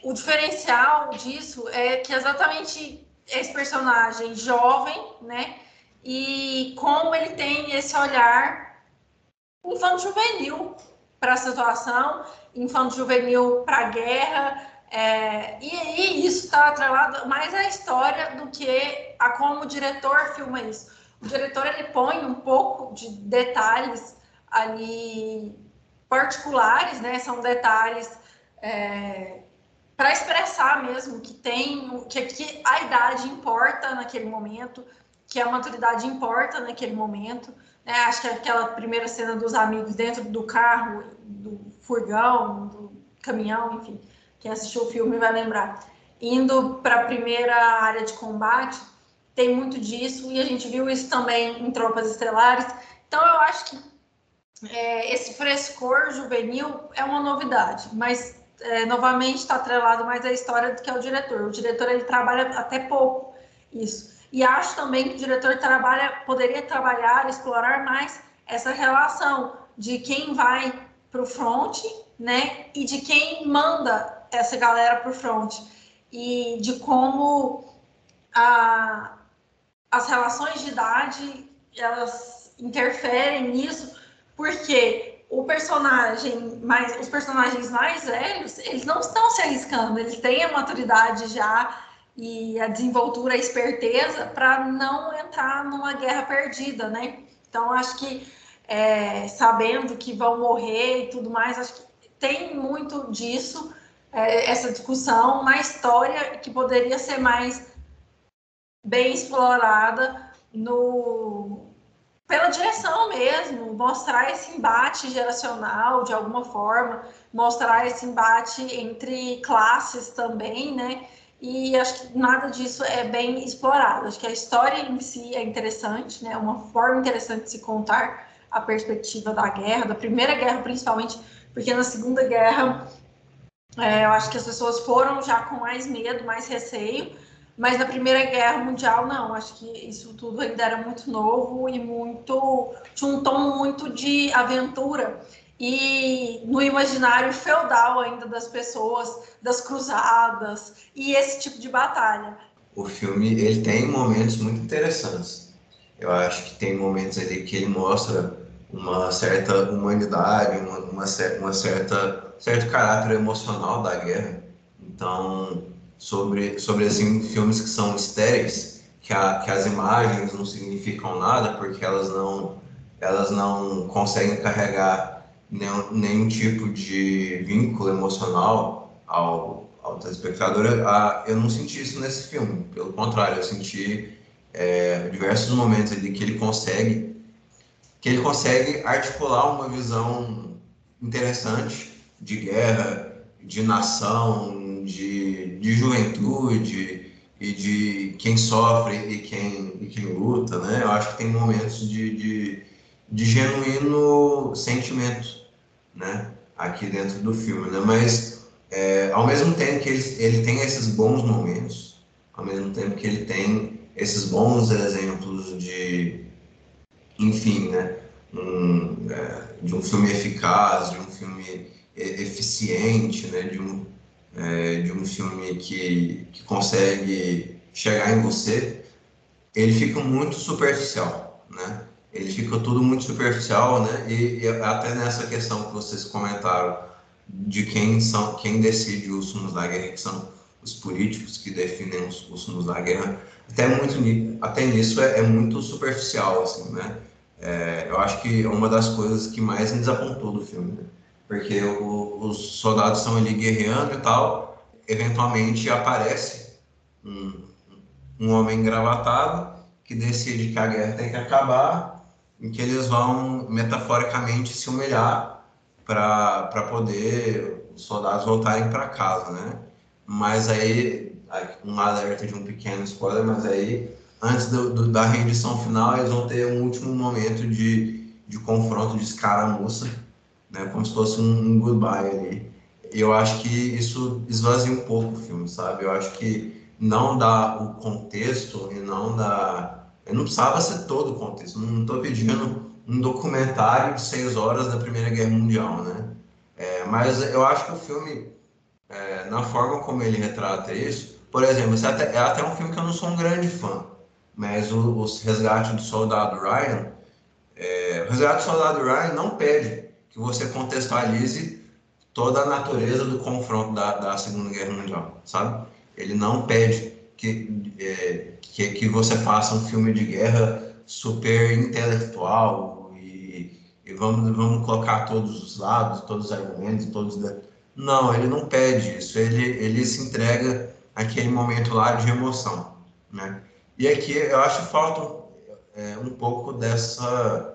o diferencial disso é que exatamente esse personagem jovem, né? E como ele tem esse olhar infanto-juvenil para a situação, infanto-juvenil para a guerra, é, e, e, isso está atrelado mais à história do que a como o diretor filma isso. O diretor ele põe um pouco de detalhes ali particulares, né? São detalhes é, para expressar mesmo que tem que, que a idade importa naquele momento, que a maturidade importa naquele momento. Né? Acho que aquela primeira cena dos amigos dentro do carro, do furgão, do caminhão, enfim, quem assistiu o filme vai lembrar. Indo para a primeira área de combate, tem muito disso, e a gente viu isso também em Tropas Estelares. Então, eu acho que é, esse frescor juvenil é uma novidade, mas é, novamente está atrelado mais à história do que ao diretor. O diretor ele trabalha até pouco isso. E acho também que o diretor trabalha, poderia trabalhar, explorar mais essa relação de quem vai para o front, né, e de quem manda essa galera para o front e de como a, as relações de idade elas interferem nisso, porque o personagem mais, os personagens mais velhos, eles não estão se arriscando, eles têm a maturidade já e a desenvoltura, a esperteza para não entrar numa guerra perdida, né? Então acho que é, sabendo que vão morrer e tudo mais, acho que tem muito disso, é, essa discussão na história que poderia ser mais bem explorada no pela direção mesmo, mostrar esse embate geracional de alguma forma, mostrar esse embate entre classes também, né? E acho que nada disso é bem explorado. Acho que a história em si é interessante, né? Uma forma interessante de se contar a perspectiva da guerra, da Primeira Guerra principalmente, porque na Segunda Guerra é, eu acho que as pessoas foram já com mais medo, mais receio, mas na Primeira Guerra Mundial, não. Acho que isso tudo ainda era muito novo e muito. tinha um tom muito de aventura. E no imaginário feudal ainda das pessoas, das cruzadas e esse tipo de batalha. O filme ele tem momentos muito interessantes. Eu acho que tem momentos ali que ele mostra uma certa humanidade, uma, uma, uma certa certo caráter emocional da guerra. Então, sobre, sobre assim, filmes que são estéreis, que, a, que as imagens não significam nada, porque elas não, elas não conseguem carregar nenhum, nenhum tipo de vínculo emocional ao, ao telespectador. Eu não senti isso nesse filme, pelo contrário, eu senti é, diversos momentos ali que ele consegue que ele consegue articular uma visão interessante de guerra, de nação, de, de juventude e de quem sofre e quem, e quem luta, né? Eu acho que tem momentos de, de, de genuíno sentimento, né? Aqui dentro do filme, né? Mas é, ao mesmo tempo que ele, ele tem esses bons momentos, ao mesmo tempo que ele tem esses bons exemplos de, enfim, né? Um, é, de um filme eficaz, de um filme eficiente, né? De um, é, de um filme que, que consegue chegar em você, ele fica muito superficial, né? Ele fica tudo muito superficial, né? E, e, até nessa questão que vocês comentaram de quem são, quem decide os rumos da guerra, que são os políticos que definem os, os da guerra, até muito até nisso é, é muito superficial, assim, né? É, eu acho que é uma das coisas que mais me desapontou do filme. Né? Porque o, os soldados estão ali guerreando e tal, eventualmente aparece um, um homem engravatado que decide que a guerra tem que acabar e que eles vão metaforicamente se humilhar para poder os soldados voltarem para casa, né? Mas aí, um alerta de um pequeno spoiler, mas aí, antes do, do, da rendição final, eles vão ter um último momento de, de confronto de escaramuça né? Como se fosse um, goodbye ali. Eu acho que isso esvazia um pouco o filme, sabe? Eu acho que não dá o contexto e não dá. Eu não precisava ser todo o contexto. Não estou pedindo um documentário de seis horas da Primeira Guerra Mundial, né? É, mas eu acho que o filme, é, na forma como ele retrata isso, por exemplo, é até, é até um filme que eu não sou um grande fã, mas o, o Resgate do Soldado Ryan, é, o Resgate do Soldado Ryan não pede que você contextualize toda a natureza do confronto da, da Segunda Guerra Mundial, sabe? Ele não pede que, é, que, que você faça um filme de guerra super intelectual e, e, vamos, vamos colocar todos os lados, todos os argumentos, todos... Não, ele não pede isso, ele, ele se entrega aquele momento lá de emoção, né? E aqui eu acho que falta é, um pouco dessa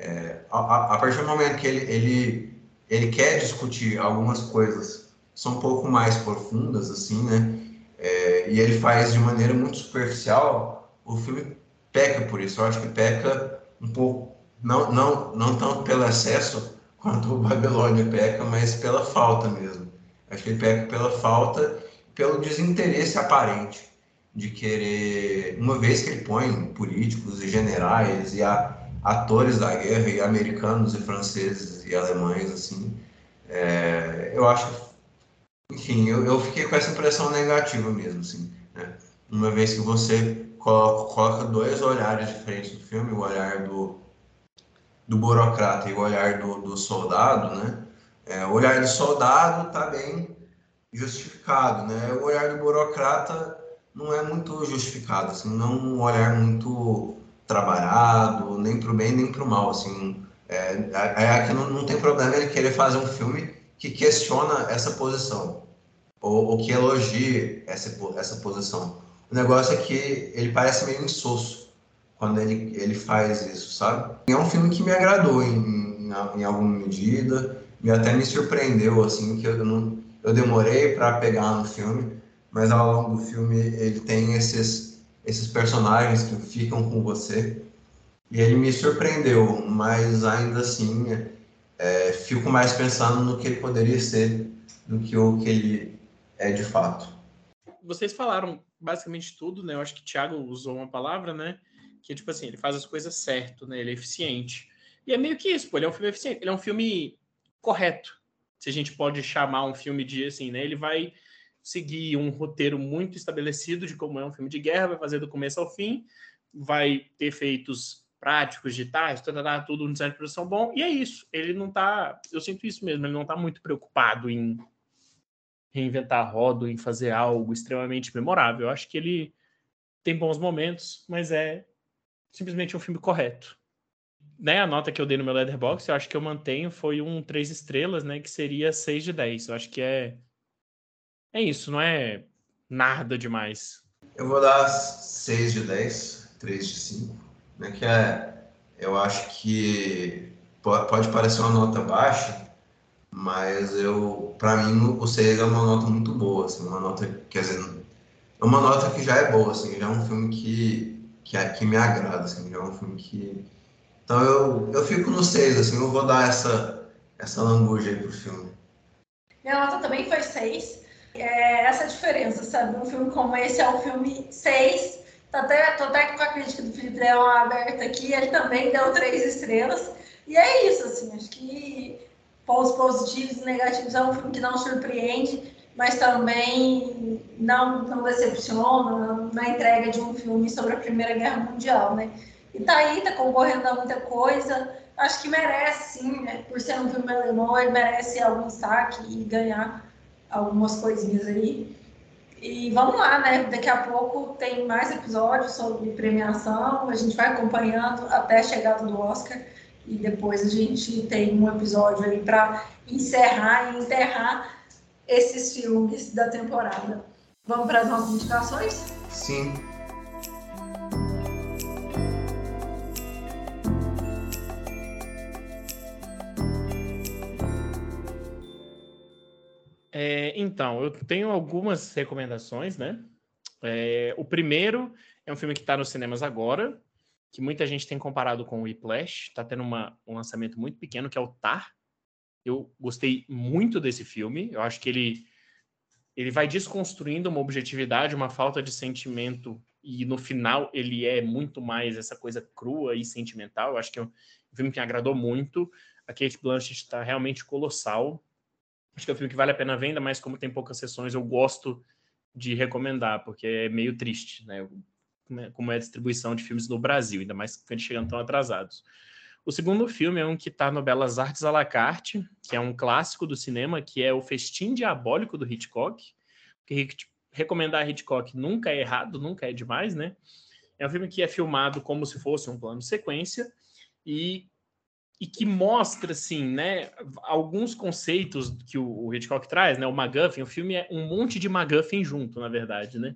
é, a, a, partir do momento que ele, ele, ele quer discutir algumas coisas são um pouco mais profundas, assim, né? É, e ele faz de maneira muito superficial, o filme peca por isso. Eu acho que peca um pouco, não, não, não tanto pelo excesso quanto o Babilônia peca, mas pela falta mesmo. Acho que ele peca pela falta, pelo desinteresse aparente de querer, uma vez que ele põe políticos e generais e a atores da guerra, e americanos, e franceses, e alemães, assim. É, eu acho, enfim, eu, eu fiquei com essa impressão negativa mesmo, assim. Né? Uma vez que você coloca, coloca dois olhares diferentes do filme, o olhar do, do burocrata e o olhar do, do soldado, né? É, o olhar do soldado está bem justificado, né? O olhar do burocrata não é muito justificado, assim, não um olhar muito trabalhado, nem para o bem nem para o mal, assim. É, é, é que não, não tem problema ele querer fazer um filme que questiona essa posição ou, ou que elogie essa, essa posição. O negócio é que ele parece meio insosso quando ele, ele faz isso, sabe? É um filme que me agradou em, em, em alguma medida, e até me surpreendeu, assim, que eu, não, eu demorei para pegar no filme, mas ao longo do filme ele tem esses, esses personagens que ficam com você, e ele me surpreendeu, mas ainda assim é, fico mais pensando no que ele poderia ser do que o que ele é de fato. Vocês falaram basicamente tudo, né? Eu acho que o Thiago usou uma palavra, né? Que tipo assim, ele faz as coisas certo, né? Ele é eficiente. E é meio que isso, pô, ele é um filme eficiente, ele é um filme correto. Se a gente pode chamar um filme de assim, né? Ele vai seguir um roteiro muito estabelecido de como é um filme de guerra, vai fazer do começo ao fim, vai ter efeitos práticos, digitais, tá, tá, tá, tudo no design de produção bom, e é isso. Ele não tá, eu sinto isso mesmo, ele não tá muito preocupado em reinventar a roda, em fazer algo extremamente memorável. Eu acho que ele tem bons momentos, mas é simplesmente um filme correto. Né, a nota que eu dei no meu Letterboxd, eu acho que eu mantenho, foi um 3 estrelas, né, que seria 6 de 10. Eu acho que é é isso, não é nada demais. Eu vou dar 6 de 10, 3 de 5, né, que é eu acho que pode parecer uma nota baixa, mas eu, para mim, o 6 é uma nota muito boa, assim, uma nota, quer dizer, é uma nota que já é boa, assim, já é um filme que, que, é, que me agrada, assim, já é um filme que... Então eu, eu fico no 6, assim, eu vou dar essa, essa lambuja aí pro filme. Minha nota também foi 6. É essa diferença, sabe? Um filme como esse é um filme 6. Tô até, tô até com a crítica do Felipe Leão aberta aqui, ele também deu 3 estrelas. E é isso, assim, acho que pontos positivos e negativos. É um filme que não surpreende, mas também não, não decepciona na entrega de um filme sobre a Primeira Guerra Mundial, né? E tá aí, tá concorrendo a muita coisa. Acho que merece, sim, né? Por ser um filme alemão, ele merece algum destaque e ganhar algumas coisinhas aí. E vamos lá, né? Daqui a pouco tem mais episódios sobre premiação, a gente vai acompanhando até a chegada do Oscar e depois a gente tem um episódio aí para encerrar e enterrar esses filmes da temporada. Vamos para as nossas indicações? Sim. É, então, eu tenho algumas recomendações, né? É, o primeiro é um filme que está nos cinemas agora, que muita gente tem comparado com o Whiplash, está tendo uma, um lançamento muito pequeno, que é o Tar. Eu gostei muito desse filme, eu acho que ele, ele vai desconstruindo uma objetividade, uma falta de sentimento, e no final ele é muito mais essa coisa crua e sentimental. Eu acho que é um filme que me agradou muito. A Kate Blanchett está realmente colossal. Acho que é um filme que vale a pena ver, ainda mais como tem poucas sessões, eu gosto de recomendar, porque é meio triste, né? né, como é a distribuição de filmes no Brasil, ainda mais que eles chegando tão atrasados. O segundo filme é um que está no Belas Artes à la carte, que é um clássico do cinema, que é o Festim Diabólico do Hitchcock. Recomendar Hitchcock nunca é errado, nunca é demais, né? É um filme que é filmado como se fosse um plano sequência e, e que mostra, assim, né, alguns conceitos que o, o Hitchcock traz, né? O MacGuffin, o filme é um monte de MacGuffin junto, na verdade, né?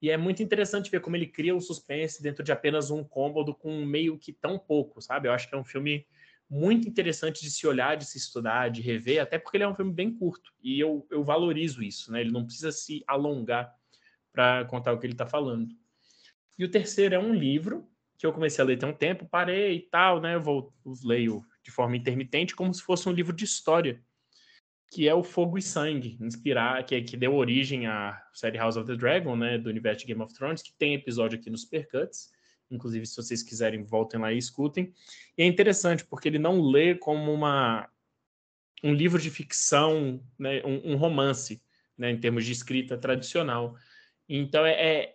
E é muito interessante ver como ele cria o suspense dentro de apenas um cômodo com meio que tão pouco, sabe? Eu acho que é um filme muito interessante de se olhar, de se estudar, de rever, até porque ele é um filme bem curto. E eu, eu valorizo isso, né? Ele não precisa se alongar para contar o que ele está falando. E o terceiro é um livro que eu comecei a ler tem um tempo, parei e tal, né? Eu vou leio de forma intermitente, como se fosse um livro de história que é o Fogo e Sangue, inspirar, que, é, que deu origem à série House of the Dragon, né, do universo de Game of Thrones, que tem episódio aqui nos Supercuts. Inclusive, se vocês quiserem, voltem lá e escutem. E é interessante, porque ele não lê como uma, um livro de ficção, né, um, um romance, né, em termos de escrita tradicional. Então, é, é,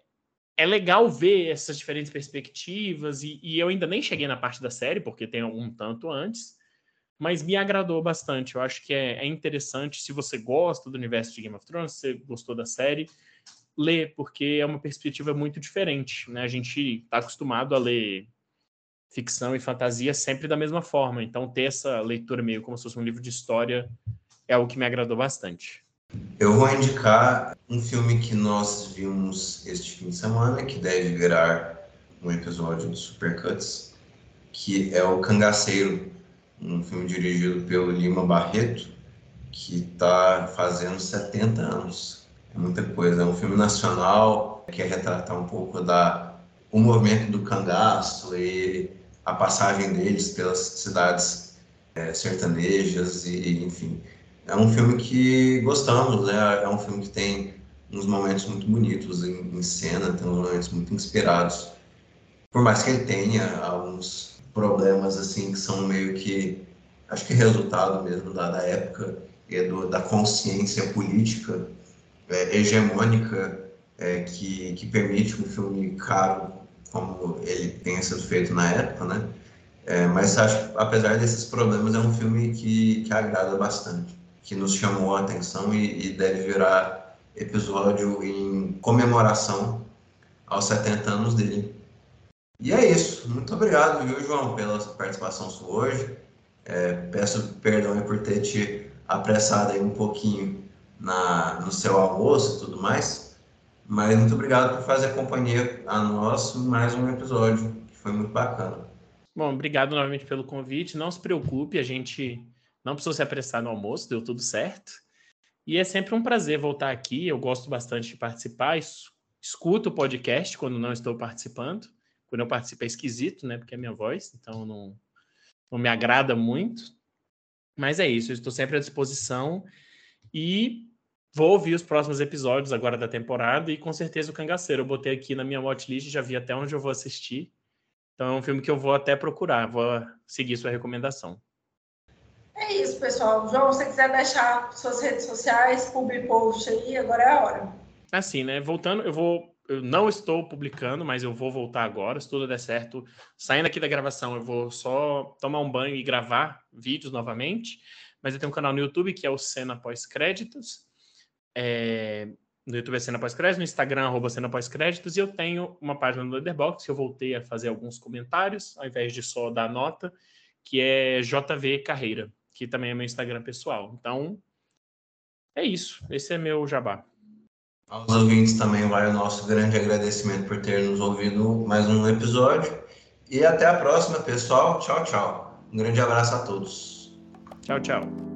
é legal ver essas diferentes perspectivas, e, e, eu ainda nem cheguei na parte da série, porque tem algum tanto antes, mas me agradou bastante. Eu acho que é, é interessante, se você gosta do universo de Game of Thrones, se você gostou da série, ler, porque é uma perspectiva muito diferente. Né? A gente está acostumado a ler ficção e fantasia sempre da mesma forma, então ter essa leitura meio como se fosse um livro de história é algo que me agradou bastante. Eu vou indicar um filme que nós vimos este fim de semana, que deve virar um episódio de Supercuts, que é o Cangaceiro, um filme dirigido pelo Lima Barreto, que está fazendo 70 anos. É muita coisa. É um filme nacional que quer retratar um pouco da o movimento do cangaço e a passagem deles pelas cidades é, sertanejas e enfim é um filme que gostamos, né? É um filme que tem uns momentos muito bonitos em, em cena, tem uns momentos muito inspirados. Por mais que ele tenha alguns problemas, assim, que são meio que, acho que resultado mesmo da, da época e do, da consciência política é, hegemônica é, que, que permite um filme caro como ele tenha sido feito na época, né? É, mas acho apesar desses problemas, é um filme que, que agrada bastante que nos chamou a atenção e, e deve virar episódio em comemoração aos 70 anos dele. E é isso. Muito obrigado, viu, João, pela participação sua hoje. É, peço perdão por ter te apressado aí um pouquinho na, no seu almoço e tudo mais. Mas muito obrigado por fazer companhia a nós mais um episódio, que foi muito bacana. Bom, obrigado novamente pelo convite. Não se preocupe, a gente não precisou se apressar no almoço, deu tudo certo. E é sempre um prazer voltar aqui. Eu gosto bastante de participar. Escuto o podcast quando não estou participando. Quando eu participo é esquisito, né? Porque é minha voz, então não, não me agrada muito. Mas é isso, eu estou sempre à disposição. E vou ouvir os próximos episódios agora da temporada. E com certeza o Cangaceiro. Eu botei aqui na minha watchlist, já vi até onde eu vou assistir. Então é um filme que eu vou até procurar, vou seguir sua recomendação. É isso, pessoal. João, se quiser deixar suas redes sociais, public post aí, agora é a hora. Assim, né? Voltando, eu vou. Eu não estou publicando, mas eu vou voltar agora, se tudo der certo. Saindo aqui da gravação, eu vou só tomar um banho e gravar vídeos novamente. Mas eu tenho um canal no YouTube que é o Cena Pós-Créditos. É... No YouTube é Cena Pós-Créditos, no Instagram, arroba Cena Pós-Créditos. E eu tenho uma página no Letterboxd que eu voltei a fazer alguns comentários, ao invés de só dar nota, que é JV Carreira que também é meu Instagram pessoal. Então, é isso. Esse é meu jabá. Aos ouvintes também vai o nosso grande agradecimento por ter nos ouvido mais um episódio. E até a próxima, pessoal. Tchau, tchau. Um grande abraço a todos. Tchau, tchau.